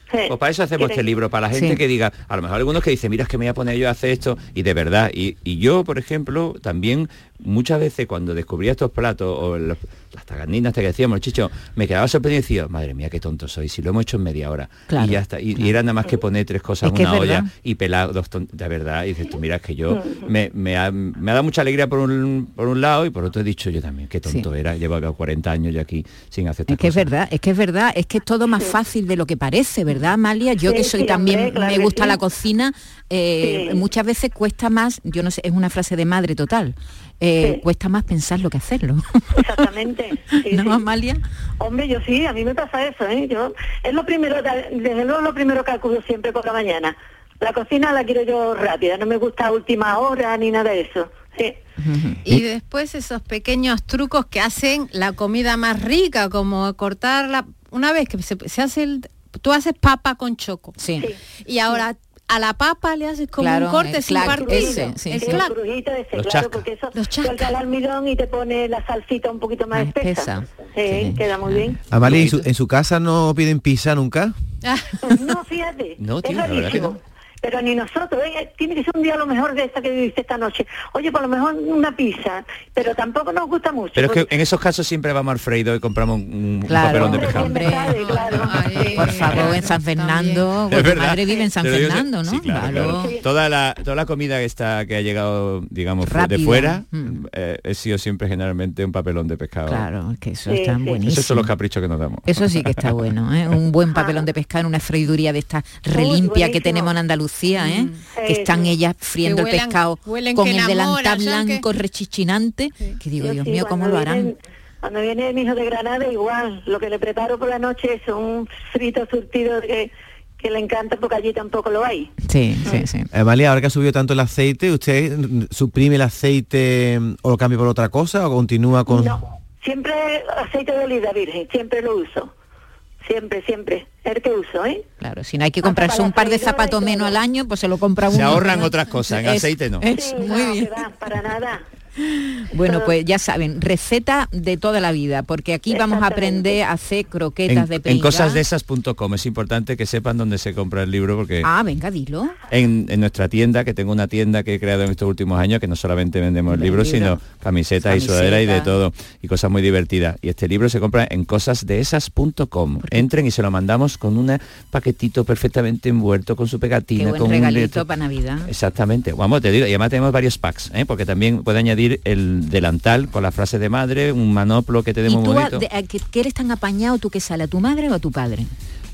Sí. Pues para eso hacemos Quieren- este libro, para la gente Sí. que diga, a lo mejor algunos que dicen, mira, es que me voy a poner yo a hacer esto, y de verdad, y, y yo, por ejemplo, también muchas veces cuando descubría estos platos, o los- las taganinas que decíamos, chicho, me quedaba sorprendido y decía, madre mía, qué tonto soy, si lo hemos hecho en media hora. Claro, y ya está, y, y era nada más que poner tres cosas Es en una olla y pelar dos de verdad, y dices tú, mira, es que yo me, me ha, me ha dado mucha alegría por un, por un lado, y por otro he dicho yo también, qué tonto era, llevo acá 40 años yo aquí sin hacer Es que es verdad, es que es verdad, es que es todo más fácil de lo que parece, ¿verdad, Amalia? Yo Sí, que soy sí, también, hombre, claro me gusta sí. la cocina, eh, Sí. muchas veces cuesta más, yo no sé, es una frase de madre total, eh, Sí. cuesta más pensarlo que hacerlo. Exactamente. Sí, ¿No, sí. Amalia? Hombre, yo sí, a mí me pasa eso, ¿eh? Yo, es lo primero, desde luego lo primero que acudo siempre por la mañana. La cocina la quiero yo rápida, no me gusta última hora ni nada de eso. Sí. Y después esos pequeños trucos que hacen la comida más rica, como cortarla. Una vez que se, se hace el, tú haces papa con choco. Sí. Y ahora a la papa le haces como Claro, un corte sin partir. ese, sí, El sí. clac. Crujito ese, Los claro, porque eso Los suelta el almidón y te pone la salsita un poquito más, Más espesa. espesa. Sí, queda muy bien. Amalia, ¿en su, en su casa no piden pizza nunca? No, fíjate. No, tío, es rarísimo. Pero ni nosotros, ¿eh? tiene que ser un día a lo mejor de esta que viviste esta noche. Oye, por lo mejor una pizza, pero tampoco nos gusta mucho. Pero es que en esos casos siempre vamos al Freído y compramos un, un Claro, papelón de pescado. hombre, por favor, en San Fernando, Es pues verdad. madre vive en San Fernando, ¿no? sí, claro. Toda la toda la comida que está que ha llegado, digamos, fu- de fuera, Mm. eh, he sido siempre generalmente un papelón de pescado. Claro, es que eso Sí, está sí. buenísimo. Esos son los caprichos que nos damos. Eso sí que está bueno, ¿eh? un buen papelón de pescado en una freiduría de esta relimpia que tenemos en Andalucía, ¿eh? que Eso. están ellas friendo Que el pescado con que el delantal ¿sabes blanco rechichinante, que digo, Yo Dios sí, mío, ¿cómo cuando lo harán? viene- Cuando viene mi hijo de Granada, igual. Lo que le preparo por la noche es un frito surtido que, que le encanta porque allí tampoco lo hay. Sí, sí, sí. Amalia, ahora que ha subido tanto el aceite, ¿usted mm, suprime el aceite mm, o lo cambia por otra cosa o continúa con...? No, siempre aceite de oliva virgen, siempre lo uso. Siempre, siempre. El que uso, ¿eh? Claro, si no hay que comprarse un par de zapatos menos al año, pues se lo compra uno. Se ahorran otras cosas, en Es- aceite no. es Sí, muy no, bien. que va, para nada. Bueno, pues ya saben, receta de toda la vida, porque aquí vamos a aprender a hacer croquetas En, de en pringa. cosasdeesas.com es importante que sepan dónde se compra el libro porque Ah, venga, dilo. en, en nuestra tienda, que tengo una tienda que he creado en estos útimos años, que no solamente vendemos libros, libro. sino camisetas y Camiseta. sudaderas y de todo, y cosas muy divertidas. Y este libro se compra en cosasdeesas.com. Entren y se lo mandamos con un paquetito perfectamente envuelto, con su Qué pegatina, buen con un regalito letro- para Navidad. Exactamente. Vamos, te digo, y además tenemos varios packs, ¿eh? porque también puede añadir el delantal con la frase de madre, un manoplo que te dé ¿Y muy a- bonito. de- a que, que eres tan apañado, tú que sale, a tu madre o a tu padre?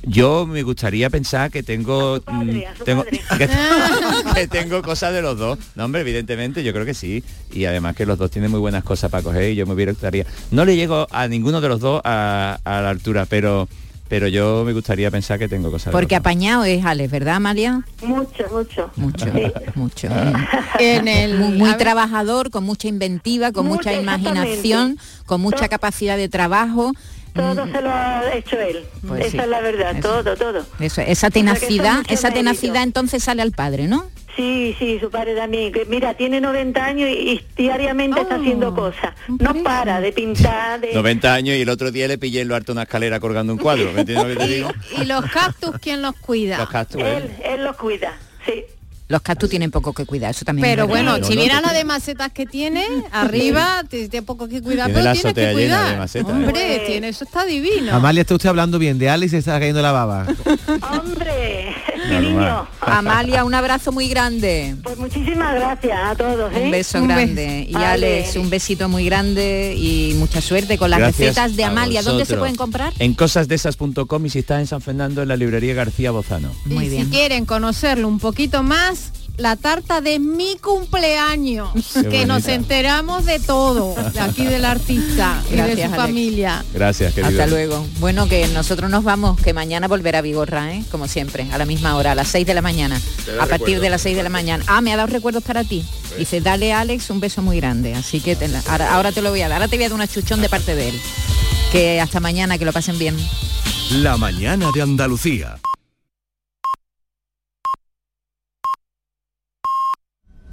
Yo me gustaría pensar que tengo mm, tengo que, que tengo cosas de los dos. No, hombre, evidentemente, yo creo que sí. Y además que los dos tienen muy buenas cosas para coger y yo me hubiera gustaría. No le llego a ninguno de los dos a, a la altura, pero pero yo me gustaría pensar que tengo cosas. de Porque apañado es Alex, ¿verdad, Amalia? Mucho, mucho. Mucho, Sí. mucho. En el- muy, trabajador, con mucha inventiva, con Mucho, mucha imaginación, con mucha capacidad de trabajo. Todo se lo ha hecho él. Pues Esa sí. es la verdad, todo, todo. Eso, esa eso tenacidad, esa mérito. tenacidad entonces sale al padre, ¿no? Sí, sí, su padre también. que Mira, tiene 90 años y, y diariamente está Oh, haciendo cosas. No para de pintar, de... 90 años y el otro día le pillé en lo harto una escalera colgando un cuadro. ¿Me entiendes lo que te digo? ¿Y los cactus quién los cuida? Los cactus, Él, él los cuida, sí. Los cactus tienen poco que cuidar, eso también. Pero es bueno, si viera la de macetas que tiene, arriba te- tiene poco que cuidar, Tiene pero azotea que llena de cuidar. macetas, ¿eh? Hombre, tiene, eso está divino. Amalia, está usted hablando bien de Alex y se está cayendo la baba. Hombre, Normal. niño. Amalia, un abrazo muy grande. Pues muchísimas gracias a todos. ¿eh? Un beso grande. Y Vale. Alex, un besito muy grande y mucha suerte con las Gracias recetas de Amalia. ¿Dónde se pueden comprar? En cosasdesas.com y si estás en San Fernando en la librería García Bozano. Muy y bien. si quieren conocerlo un poquito más, la tarta de mi cumpleaños, Qué que nos enteramos de todo, de aquí del artista y de Gracias, su Alex. familia. Gracias, querido. Hasta luego. Bueno, que nosotros nos vamos, que mañana volverá Vigorra, ¿eh? como siempre, a la misma hora, a las 6 de la mañana. A partir de las 6 de la mañana. Ah, me ha dado recuerdos para ti. Dice, dale Alex un beso muy grande. Así que te la- ahora, ahora te lo voy a dar. Ahora te voy a dar una chuchón de parte de él. Que hasta mañana, que lo pasen bien. La mañana de Andalucía.